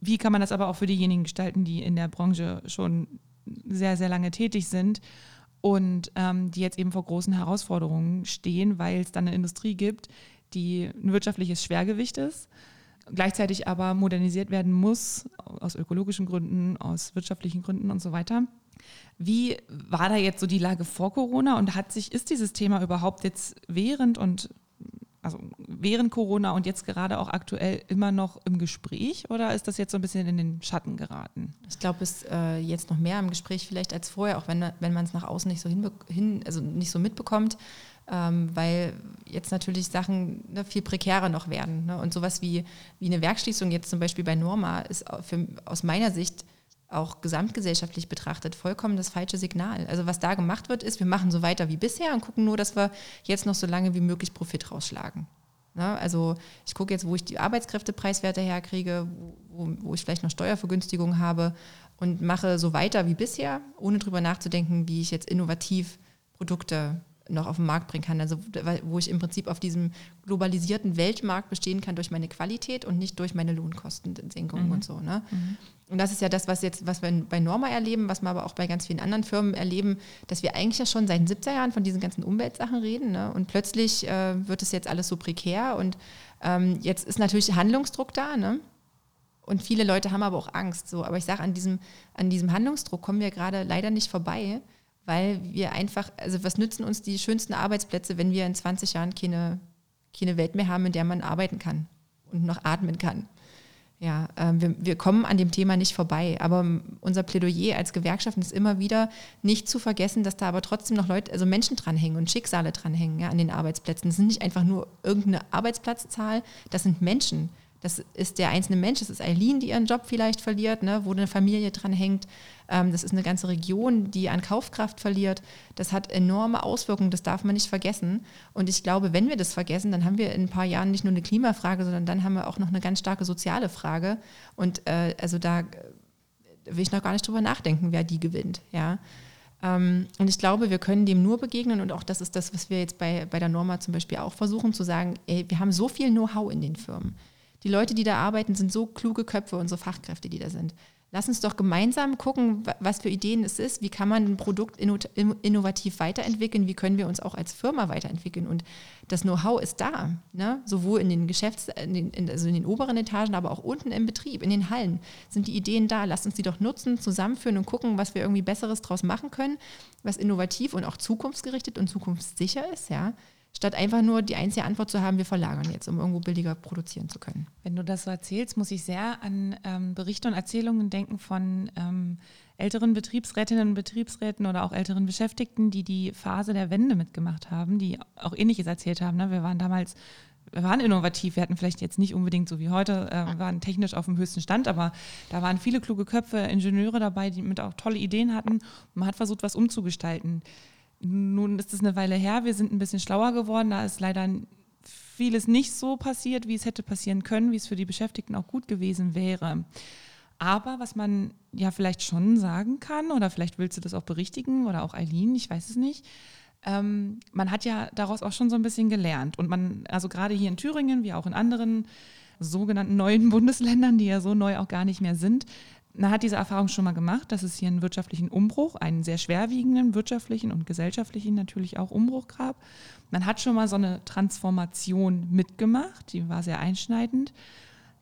Wie kann man das aber auch für diejenigen gestalten, die in der Branche schon sehr, sehr lange tätig sind und ähm, die jetzt eben vor großen Herausforderungen stehen, weil es dann eine Industrie gibt, die ein wirtschaftliches Schwergewicht ist gleichzeitig aber modernisiert werden muss, aus ökologischen Gründen, aus wirtschaftlichen Gründen und so weiter. Wie war da jetzt so die Lage vor Corona und hat sich, ist dieses Thema überhaupt jetzt während und also während Corona und jetzt gerade auch aktuell immer noch im Gespräch oder ist das jetzt so ein bisschen in den Schatten geraten? Ich glaube, es ist äh, jetzt noch mehr im Gespräch vielleicht als vorher, auch wenn, wenn man es nach außen nicht so hin, also nicht so mitbekommt ähm, weil jetzt natürlich Sachen ne, viel prekärer noch werden. Ne? Und sowas wie, wie eine Werkschließung jetzt zum Beispiel bei Norma ist für, aus meiner Sicht auch gesamtgesellschaftlich betrachtet vollkommen das falsche Signal. Also was da gemacht wird, ist, wir machen so weiter wie bisher und gucken nur, dass wir jetzt noch so lange wie möglich Profit rausschlagen. Ne? Also ich gucke jetzt, wo ich die Arbeitskräftepreiswerte herkriege, wo, wo ich vielleicht noch Steuervergünstigung habe und mache so weiter wie bisher, ohne darüber nachzudenken, wie ich jetzt innovativ Produkte noch auf den Markt bringen kann. Also wo ich im Prinzip auf diesem globalisierten Weltmarkt bestehen kann durch meine Qualität und nicht durch meine Lohnkostensenkung mhm. und so. Ne? Mhm. Und das ist ja das, was jetzt, was wir bei Norma erleben, was wir aber auch bei ganz vielen anderen Firmen erleben, dass wir eigentlich ja schon seit den 70er Jahren von diesen ganzen Umweltsachen reden. Ne? Und plötzlich äh, wird es jetzt alles so prekär und ähm, jetzt ist natürlich Handlungsdruck da. Ne? Und viele Leute haben aber auch Angst. So. Aber ich sage, an diesem, an diesem Handlungsdruck kommen wir gerade leider nicht vorbei weil wir einfach, also was nützen uns die schönsten Arbeitsplätze, wenn wir in 20 Jahren keine, keine Welt mehr haben, in der man arbeiten kann und noch atmen kann. Ja, äh, wir, wir kommen an dem Thema nicht vorbei, aber unser Plädoyer als Gewerkschaften ist immer wieder nicht zu vergessen, dass da aber trotzdem noch Leute, also Menschen dranhängen und Schicksale dranhängen ja, an den Arbeitsplätzen. Das sind nicht einfach nur irgendeine Arbeitsplatzzahl, das sind Menschen. Das ist der einzelne Mensch, das ist Eileen, die ihren Job vielleicht verliert, ne, wo eine Familie dran hängt. Ähm, das ist eine ganze Region, die an Kaufkraft verliert. Das hat enorme Auswirkungen, das darf man nicht vergessen. Und ich glaube, wenn wir das vergessen, dann haben wir in ein paar Jahren nicht nur eine Klimafrage, sondern dann haben wir auch noch eine ganz starke soziale Frage. Und äh, also da will ich noch gar nicht drüber nachdenken, wer die gewinnt. Ja. Ähm, und ich glaube, wir können dem nur begegnen und auch das ist das, was wir jetzt bei, bei der Norma zum Beispiel auch versuchen zu sagen, ey, wir haben so viel Know-how in den Firmen. Die Leute, die da arbeiten, sind so kluge Köpfe, unsere Fachkräfte, die da sind. lass uns doch gemeinsam gucken, was für Ideen es ist, wie kann man ein Produkt innovativ weiterentwickeln, wie können wir uns auch als Firma weiterentwickeln. Und das Know-how ist da, ne? sowohl in den Geschäfts-, in den, also in den oberen Etagen, aber auch unten im Betrieb, in den Hallen sind die Ideen da. Lasst uns die doch nutzen, zusammenführen und gucken, was wir irgendwie Besseres draus machen können, was innovativ und auch zukunftsgerichtet und zukunftssicher ist, ja statt einfach nur die einzige Antwort zu haben, wir verlagern jetzt, um irgendwo billiger produzieren zu können. Wenn du das so erzählst, muss ich sehr an ähm, Berichte und Erzählungen denken von ähm, älteren Betriebsrätinnen und Betriebsräten oder auch älteren Beschäftigten, die die Phase der Wende mitgemacht haben, die auch Ähnliches erzählt haben. Ne? Wir waren damals wir waren innovativ, wir hatten vielleicht jetzt nicht unbedingt so wie heute, äh, waren technisch auf dem höchsten Stand, aber da waren viele kluge Köpfe, Ingenieure dabei, die mit auch tolle Ideen hatten. Man hat versucht, was umzugestalten. Nun ist es eine Weile her, wir sind ein bisschen schlauer geworden. Da ist leider vieles nicht so passiert, wie es hätte passieren können, wie es für die Beschäftigten auch gut gewesen wäre. Aber was man ja vielleicht schon sagen kann, oder vielleicht willst du das auch berichtigen, oder auch Eileen, ich weiß es nicht, ähm, man hat ja daraus auch schon so ein bisschen gelernt. Und man, also gerade hier in Thüringen, wie auch in anderen sogenannten neuen Bundesländern, die ja so neu auch gar nicht mehr sind, man hat diese Erfahrung schon mal gemacht, dass es hier einen wirtschaftlichen Umbruch, einen sehr schwerwiegenden wirtschaftlichen und gesellschaftlichen natürlich auch Umbruch gab. Man hat schon mal so eine Transformation mitgemacht, die war sehr einschneidend.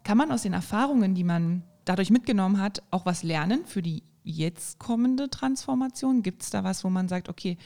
Kann man aus den Erfahrungen, die man dadurch mitgenommen hat, auch was lernen für die jetzt kommende Transformation? Gibt es da was, wo man sagt, okay,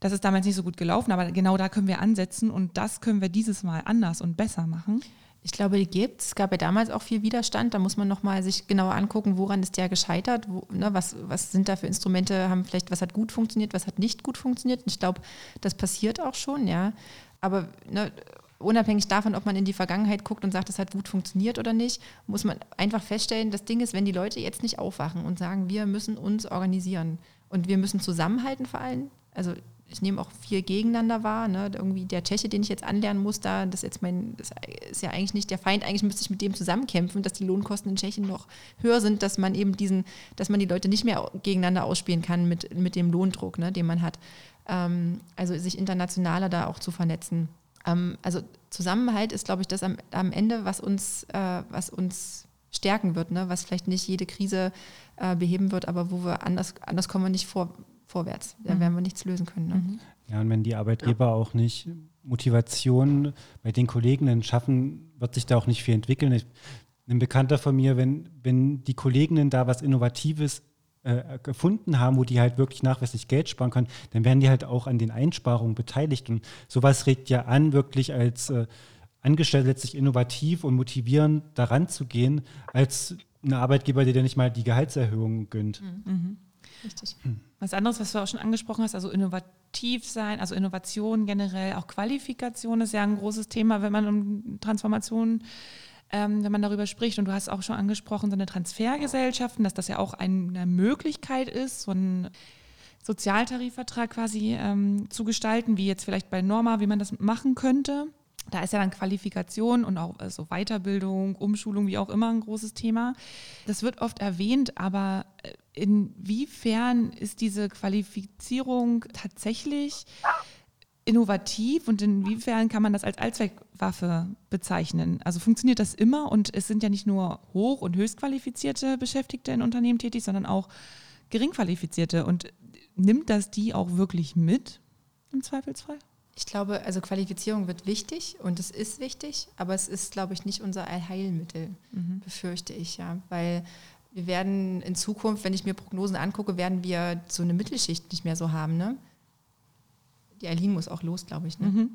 das ist damals nicht so gut gelaufen, aber genau da können wir ansetzen und das können wir dieses Mal anders und besser machen? Ich glaube, die gibt es. gab ja damals auch viel Widerstand. Da muss man nochmal sich genauer angucken, woran ist der gescheitert, wo, ne, was, was sind da für Instrumente, haben vielleicht, was hat gut funktioniert, was hat nicht gut funktioniert. Und ich glaube, das passiert auch schon, ja. Aber ne, unabhängig davon, ob man in die Vergangenheit guckt und sagt, das hat gut funktioniert oder nicht, muss man einfach feststellen, das Ding ist, wenn die Leute jetzt nicht aufwachen und sagen, wir müssen uns organisieren und wir müssen zusammenhalten vor allem, also ich nehme auch viel gegeneinander wahr. Ne? Irgendwie der Tscheche, den ich jetzt anlernen muss, da, das, jetzt mein, das ist ja eigentlich nicht der Feind, eigentlich müsste ich mit dem zusammenkämpfen, dass die Lohnkosten in Tschechien noch höher sind, dass man eben diesen, dass man die Leute nicht mehr gegeneinander ausspielen kann mit, mit dem Lohndruck, ne, den man hat. Ähm, also sich internationaler da auch zu vernetzen. Ähm, also Zusammenhalt ist, glaube ich, das am, am Ende, was uns, äh, was uns stärken wird, ne? was vielleicht nicht jede Krise äh, beheben wird, aber wo wir anders, anders kommen wir nicht vor, vorwärts. Da mhm. werden wir nichts lösen können. Ne? Mhm. Ja, und wenn die Arbeitgeber ja. auch nicht Motivation bei den Kolleginnen schaffen, wird sich da auch nicht viel entwickeln. Ich, ein Bekannter von mir, wenn, wenn die Kolleginnen da was Innovatives äh, gefunden haben, wo die halt wirklich nachweislich Geld sparen können, dann werden die halt auch an den Einsparungen beteiligt. Und sowas regt ja an, wirklich als äh, Angestellte letztlich innovativ und motivierend daran zu gehen, als ein Arbeitgeber, der dir nicht mal die Gehaltserhöhung gönnt. Mhm. Richtig. Hm. Was anderes, was du auch schon angesprochen hast, also innovativ sein, also Innovation generell, auch Qualifikation ist ja ein großes Thema, wenn man um Transformation, ähm, wenn man darüber spricht. Und du hast auch schon angesprochen, so eine Transfergesellschaften, dass das ja auch eine Möglichkeit ist, so ein Sozialtarifvertrag quasi ähm, zu gestalten, wie jetzt vielleicht bei Norma, wie man das machen könnte. Da ist ja dann Qualifikation und auch also Weiterbildung, Umschulung, wie auch immer ein großes Thema. Das wird oft erwähnt, aber äh, inwiefern ist diese Qualifizierung tatsächlich innovativ und inwiefern kann man das als Allzweckwaffe bezeichnen? Also funktioniert das immer und es sind ja nicht nur hoch- und höchstqualifizierte Beschäftigte in Unternehmen tätig, sondern auch geringqualifizierte. Und nimmt das die auch wirklich mit im Zweifelsfall? Ich glaube, also Qualifizierung wird wichtig und es ist wichtig, aber es ist, glaube ich, nicht unser Allheilmittel, mhm. befürchte ich, ja. Weil wir werden in Zukunft, wenn ich mir Prognosen angucke, werden wir so eine Mittelschicht nicht mehr so haben, ne? Die Eileen muss auch los, glaube ich, ne? Mhm.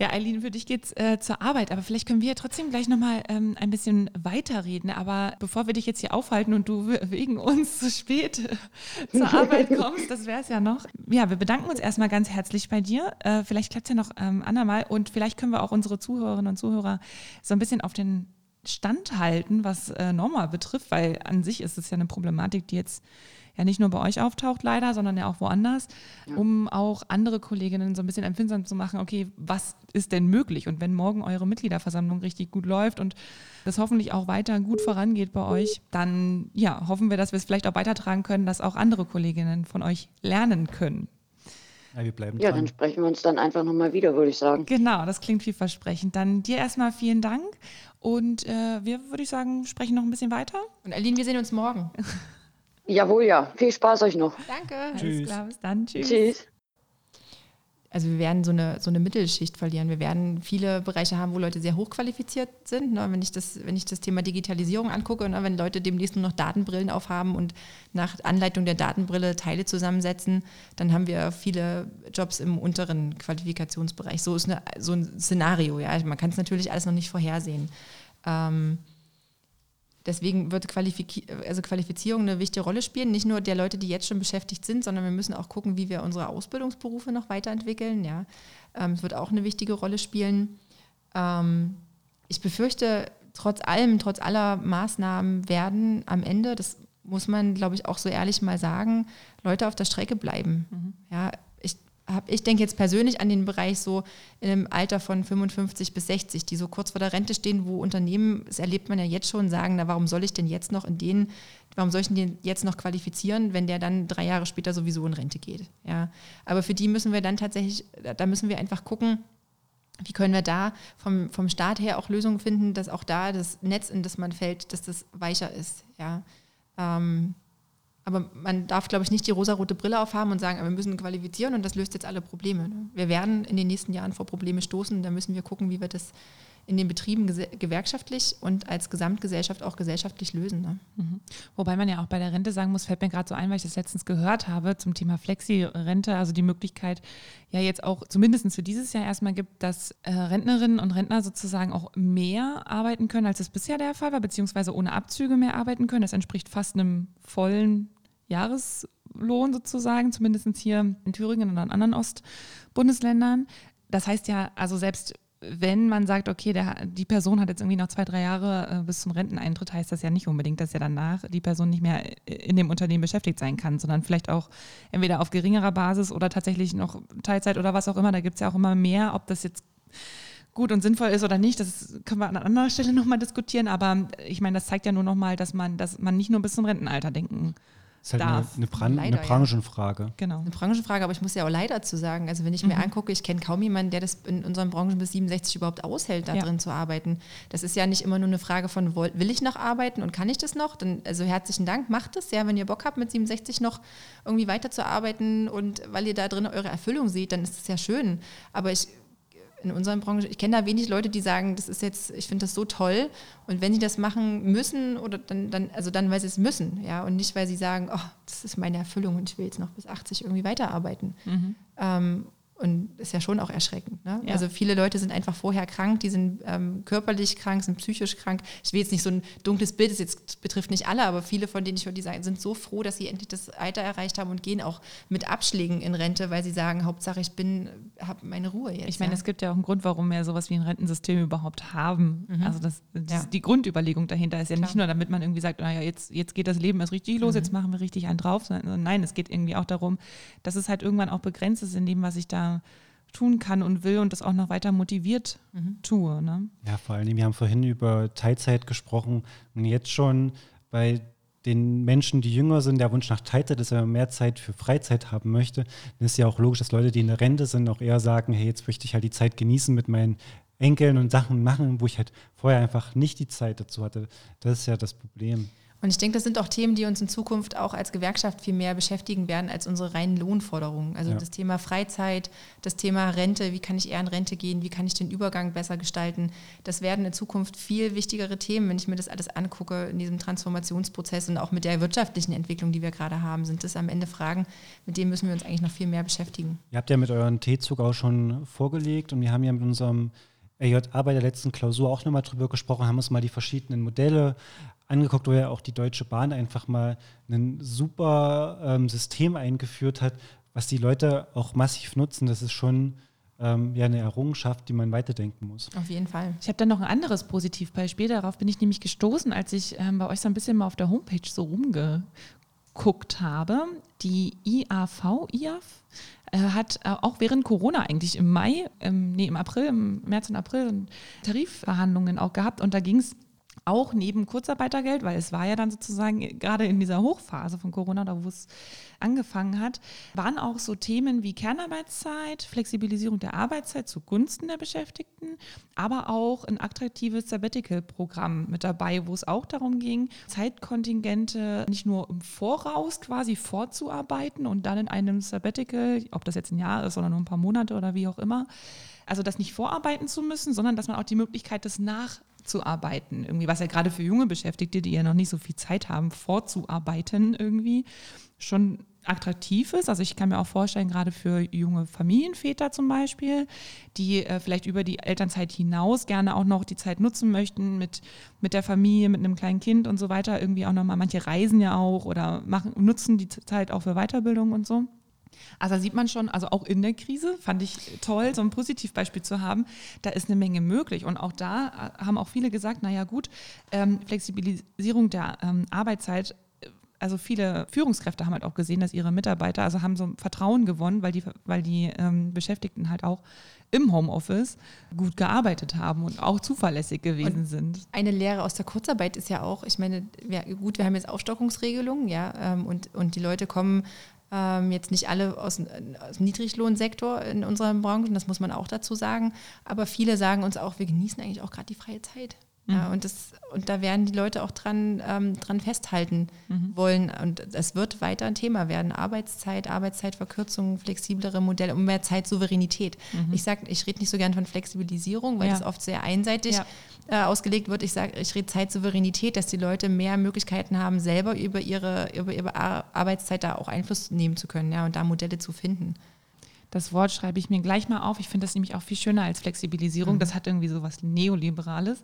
Ja, Eileen, für dich geht's äh, zur Arbeit, aber vielleicht können wir trotzdem gleich nochmal ähm, ein bisschen weiterreden. Aber bevor wir dich jetzt hier aufhalten und du wegen uns zu spät äh, zur Arbeit kommst, das wäre es ja noch. Ja, wir bedanken uns erstmal ganz herzlich bei dir. Äh, vielleicht klappt es ja noch ähm, andermal und vielleicht können wir auch unsere Zuhörerinnen und Zuhörer so ein bisschen auf den Stand halten, was äh, Norma betrifft, weil an sich ist es ja eine Problematik, die jetzt ja nicht nur bei euch auftaucht leider, sondern ja auch woanders, ja. um auch andere Kolleginnen so ein bisschen empfindsam zu machen, okay, was ist denn möglich? Und wenn morgen eure Mitgliederversammlung richtig gut läuft und das hoffentlich auch weiter gut vorangeht bei euch, dann ja, hoffen wir, dass wir es vielleicht auch weitertragen können, dass auch andere Kolleginnen von euch lernen können. Ja, wir bleiben ja dann sprechen wir uns dann einfach nochmal wieder, würde ich sagen. Genau, das klingt vielversprechend. Dann dir erstmal vielen Dank Und äh, wir, würde ich sagen, sprechen noch ein bisschen weiter. Und Aline, wir sehen uns morgen. Jawohl, ja. Viel Spaß euch noch. Danke. Alles Tschüss. klar, bis dann. Tschüss. Tschüss. Also wir werden so eine, so eine Mittelschicht verlieren. Wir werden viele Bereiche haben, wo Leute sehr hochqualifiziert sind. Ne? Wenn, ich das, wenn ich das Thema Digitalisierung angucke, ne? wenn Leute demnächst nur noch Datenbrillen aufhaben und nach Anleitung der Datenbrille Teile zusammensetzen, dann haben wir viele Jobs im unteren Qualifikationsbereich. So ist eine, so ein Szenario. Ja? Man kann es natürlich alles noch nicht vorhersehen. Ähm, Deswegen wird Qualifiki also Qualifizierung eine wichtige Rolle spielen, nicht nur der Leute, die jetzt schon beschäftigt sind, sondern wir müssen auch gucken, wie wir unsere Ausbildungsberufe noch weiterentwickeln. Ja. Ähm, es wird auch eine wichtige Rolle spielen. Ähm, ich befürchte, trotz allem, trotz aller Maßnahmen werden am Ende, das muss man, glaube ich, auch so ehrlich mal sagen, Leute auf der Strecke bleiben. Mhm. Ja, ich, hab, ich denke jetzt persönlich an den Bereich so im Alter von 55 bis 60, die so kurz vor der Rente stehen, wo Unternehmen, das erlebt man ja jetzt schon, sagen, na, warum soll ich denn jetzt noch in den, warum soll ich den jetzt noch qualifizieren, wenn der dann drei Jahre später sowieso in Rente geht. Ja. Aber für die müssen wir dann tatsächlich, da müssen wir einfach gucken, wie können wir da vom, vom Staat her auch Lösungen finden, dass auch da das Netz, in das man fällt, dass das weicher ist. Ja. Ähm, aber man darf, glaube ich, nicht die rosarote Brille aufhaben und sagen, wir müssen qualifizieren und das löst jetzt alle Probleme. Ne? Wir werden in den nächsten Jahren vor Probleme stoßen. Da müssen wir gucken, wie wir das in den Betrieben gewerkschaftlich und als Gesamtgesellschaft auch gesellschaftlich lösen. Ne? Mhm. Wobei man ja auch bei der Rente sagen muss, fällt mir gerade so ein, weil ich das letztens gehört habe zum Thema Flexi-Rente, also die Möglichkeit ja jetzt auch zumindest für dieses Jahr erstmal gibt, dass äh, Rentnerinnen und Rentner sozusagen auch mehr arbeiten können, als es bisher der Fall war, beziehungsweise ohne Abzüge mehr arbeiten können. Das entspricht fast einem vollen Jahreslohn sozusagen, zumindest hier in Thüringen und an anderen Ostbundesländern. Das heißt ja, also selbst wenn man sagt, okay, der, die Person hat jetzt irgendwie noch zwei, drei Jahre äh, bis zum Renteneintritt, heißt das ja nicht unbedingt, dass ja danach die Person nicht mehr in dem Unternehmen beschäftigt sein kann, sondern vielleicht auch entweder auf geringerer Basis oder tatsächlich noch Teilzeit oder was auch immer. Da gibt es ja auch immer mehr, ob das jetzt gut und sinnvoll ist oder nicht, das können wir an anderer Stelle nochmal diskutieren. Aber ich meine, das zeigt ja nur nochmal, dass man, dass man nicht nur bis zum Rentenalter denken Das ist halt eine, darf. eine, Bran Leider, eine Branchenfrage. Genau. Eine Branchenfrage, aber ich muss ja auch leider zu sagen, also wenn ich mir angucke, ich kenne kaum jemanden, der das in unseren Branchen bis 67 überhaupt aushält, da Ja. drin zu arbeiten. Das ist ja nicht immer nur eine Frage von, will ich noch arbeiten und kann ich das noch? Dann, also herzlichen Dank, macht es, ja, wenn ihr Bock habt, mit 67 noch irgendwie weiterzuarbeiten und weil ihr da drin eure Erfüllung seht, dann ist es ja schön. Aber ich in unseren Branchen, ich kenne da wenig Leute, die sagen, das ist jetzt, ich finde das so toll. Und wenn sie das machen müssen, oder dann, dann, also dann, weil sie es müssen, ja, und nicht, weil sie sagen, oh, das ist meine Erfüllung und ich will jetzt noch bis 80 irgendwie weiterarbeiten. Ähm, und ist ja schon auch erschreckend. Ne? Ja. Also viele Leute sind einfach vorher krank, die sind ähm, körperlich krank, sind psychisch krank. Ich will jetzt nicht so ein dunkles Bild, das jetzt betrifft nicht alle, aber viele von denen ich höre, die sagen, sind so froh, dass sie endlich das Alter erreicht haben und gehen auch mit Abschlägen in Rente, weil sie sagen, Hauptsache ich bin, habe meine Ruhe jetzt. Ich meine, ja. es gibt ja auch einen Grund, warum wir sowas wie ein Rentensystem überhaupt haben. Also das, das Ja. die Grundüberlegung dahinter ist ja nicht Klar. nur, damit man irgendwie sagt, naja, jetzt, jetzt geht das Leben erst richtig los, jetzt machen wir richtig einen drauf, sondern nein, es geht irgendwie auch darum, dass es halt irgendwann auch begrenzt ist in dem, was ich da tun kann und will und das auch noch weiter motiviert tue. Ne? Ja, vor allem, wir haben vorhin über Teilzeit gesprochen und jetzt schon bei den Menschen, die jünger sind, der Wunsch nach Teilzeit ist, wenn man mehr Zeit für Freizeit haben möchte, dann ist ja auch logisch, dass Leute, die in der Rente sind, auch eher sagen, hey, jetzt möchte ich halt die Zeit genießen mit meinen Enkeln und Sachen machen, wo ich halt vorher einfach nicht die Zeit dazu hatte. Das ist ja das Problem. Und ich denke, das sind auch Themen, die uns in Zukunft auch als Gewerkschaft viel mehr beschäftigen werden als unsere reinen Lohnforderungen. Also Ja. das Thema Freizeit, das Thema Rente, wie kann ich eher in Rente gehen, wie kann ich den Übergang besser gestalten. Das werden in Zukunft viel wichtigere Themen, wenn ich mir das alles angucke in diesem Transformationsprozess und auch mit der wirtschaftlichen Entwicklung, die wir gerade haben, sind das am Ende Fragen, mit denen müssen wir uns eigentlich noch viel mehr beschäftigen. Ihr habt ja mit euren T-Zug auch schon vorgelegt und wir haben ja mit unserem RJA bei der letzten Klausur auch nochmal drüber gesprochen, haben uns mal die verschiedenen Modelle angeguckt, wo ja auch die Deutsche Bahn einfach mal ein super ähm, System eingeführt hat, was die Leute auch massiv nutzen. Das ist schon ähm, ja eine Errungenschaft, die man weiterdenken muss. Auf jeden Fall. Ich habe dann noch ein anderes Positivbeispiel. Darauf bin ich nämlich gestoßen, als ich ähm, bei euch so ein bisschen mal auf der Homepage so rumgeguckt habe. Die IAV, IAF, äh, hat äh, auch während Corona eigentlich im Mai, ähm, nee, im April, im März und April Tarifverhandlungen auch gehabt. Und da ging es auch neben Kurzarbeitergeld, weil es war ja dann sozusagen gerade in dieser Hochphase von Corona, da wo es angefangen hat, waren auch so Themen wie Kernarbeitszeit, Flexibilisierung der Arbeitszeit zugunsten der Beschäftigten, aber auch ein attraktives Sabbatical-Programm mit dabei, wo es auch darum ging, Zeitkontingente nicht nur im Voraus quasi vorzuarbeiten und dann in einem Sabbatical, ob das jetzt ein Jahr ist oder nur ein paar Monate oder wie auch immer, also das nicht vorarbeiten zu müssen, sondern dass man auch die Möglichkeit des Nachzuarbeiten, irgendwie, was ja gerade für junge Beschäftigte, die ja noch nicht so viel Zeit haben, vorzuarbeiten irgendwie, schon attraktiv ist. Also ich kann mir auch vorstellen, gerade für junge Familienväter zum Beispiel, die äh, vielleicht über die Elternzeit hinaus gerne auch noch die Zeit nutzen möchten mit, mit der Familie, mit einem kleinen Kind und so weiter. Irgendwie auch nochmal, manche reisen ja auch oder machen, nutzen die Zeit auch für Weiterbildung und so. Also da sieht man schon, also auch in der Krise fand ich toll, so ein Positivbeispiel zu haben. Da ist eine Menge möglich. Und auch da äh, haben auch viele gesagt, naja gut, ähm, Flexibilisierung der ähm, Arbeitszeit also viele Führungskräfte haben halt auch gesehen, dass ihre Mitarbeiter, also haben so Vertrauen gewonnen, weil die, weil die ähm, Beschäftigten halt auch im Homeoffice gut gearbeitet haben und auch zuverlässig gewesen und sind. Eine Lehre aus der Kurzarbeit ist ja auch, ich meine, ja, gut, wir haben jetzt Aufstockungsregelungen, ja, ähm, und, und die Leute kommen ähm, jetzt nicht alle aus, aus dem Niedriglohnsektor in unserer Branche, das muss man auch dazu sagen. Aber viele sagen uns auch, wir genießen eigentlich auch gerade die freie Zeit. Mhm. Ja, und, das, und da werden die Leute auch dran, ähm, dran festhalten mhm. wollen. Und es wird weiter ein Thema werden. Arbeitszeit, Arbeitszeitverkürzung, flexiblere Modelle und mehr Zeitsouveränität. Mhm. Ich sage, ich rede nicht so gern von Flexibilisierung, weil ja. das oft sehr einseitig ja. Äh, ausgelegt wird. Ich sage, ich rede Zeitsouveränität, dass die Leute mehr Möglichkeiten haben, selber über ihre, über ihre Arbeitszeit da auch Einfluss nehmen zu können ja, und da Modelle zu finden. Das Wort schreibe ich mir gleich mal auf. Ich finde das nämlich auch viel schöner als Flexibilisierung. Mhm. Das hat irgendwie so was Neoliberales.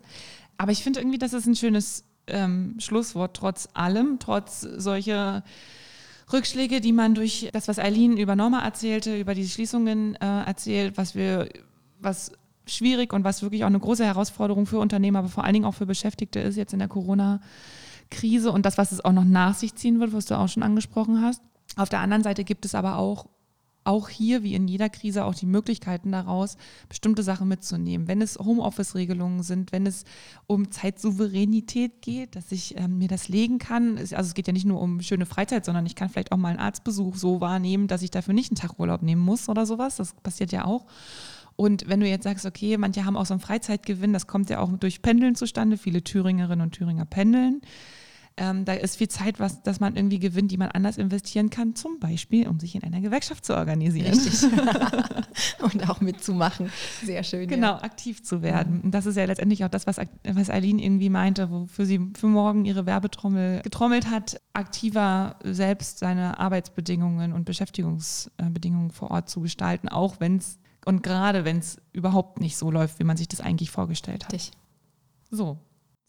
Aber ich finde irgendwie, das ist ein schönes ähm, Schlusswort, trotz allem, trotz solcher Rückschläge, die man durch das, was Eileen über Norma erzählte, über die Schließungen äh, erzählt, was wir, was schwierig und was wirklich auch eine große Herausforderung für Unternehmer, aber vor allen Dingen auch für Beschäftigte ist jetzt in der Corona-Krise und das, was es auch noch nach sich ziehen wird, was du auch schon angesprochen hast. Auf der anderen Seite gibt es aber auch auch hier, wie in jeder Krise, auch die Möglichkeiten daraus, bestimmte Sachen mitzunehmen. Wenn es Homeoffice-Regelungen sind, wenn es um Zeitsouveränität geht, dass ich ähm, mir das legen kann. Also es geht ja nicht nur um schöne Freizeit, sondern ich kann vielleicht auch mal einen Arztbesuch so wahrnehmen, dass ich dafür nicht einen Tag Urlaub nehmen muss oder sowas. Das passiert ja auch. Und wenn du jetzt sagst, okay, manche haben auch so einen Freizeitgewinn, das kommt ja auch durch Pendeln zustande. Viele Thüringerinnen und Thüringer pendeln. Ähm, da ist viel Zeit, was, dass man irgendwie gewinnt, die man anders investieren kann, zum Beispiel, um sich in einer Gewerkschaft zu organisieren. Richtig. und auch mitzumachen. Sehr schön. Genau, ja. aktiv zu werden. Und das ist ja letztendlich auch das, was, was Eileen irgendwie meinte, wofür sie für morgen ihre Werbetrommel getrommelt hat, aktiver selbst seine Arbeitsbedingungen und Beschäftigungsbedingungen vor Ort zu gestalten, auch wenn es und gerade wenn es überhaupt nicht so läuft, wie man sich das eigentlich vorgestellt hat. Richtig. So,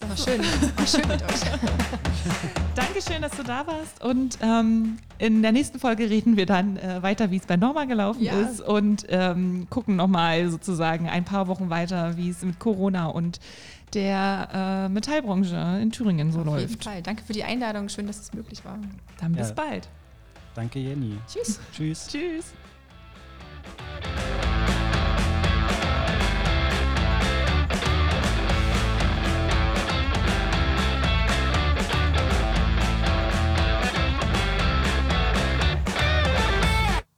war schön. War schön mit euch. Dankeschön, dass du da warst. Und ähm, in der nächsten Folge reden wir dann äh, weiter, wie es bei Norma gelaufen ja. ist und ähm, gucken nochmal sozusagen ein paar Wochen weiter, wie es mit Corona und der äh, Metallbranche in Thüringen so Auf läuft. Auf jeden Fall. Danke für die Einladung. Schön, dass es möglich war. Dann bis ja. bald. Danke, Jenny. Tschüss. Tschüss. Tschüss.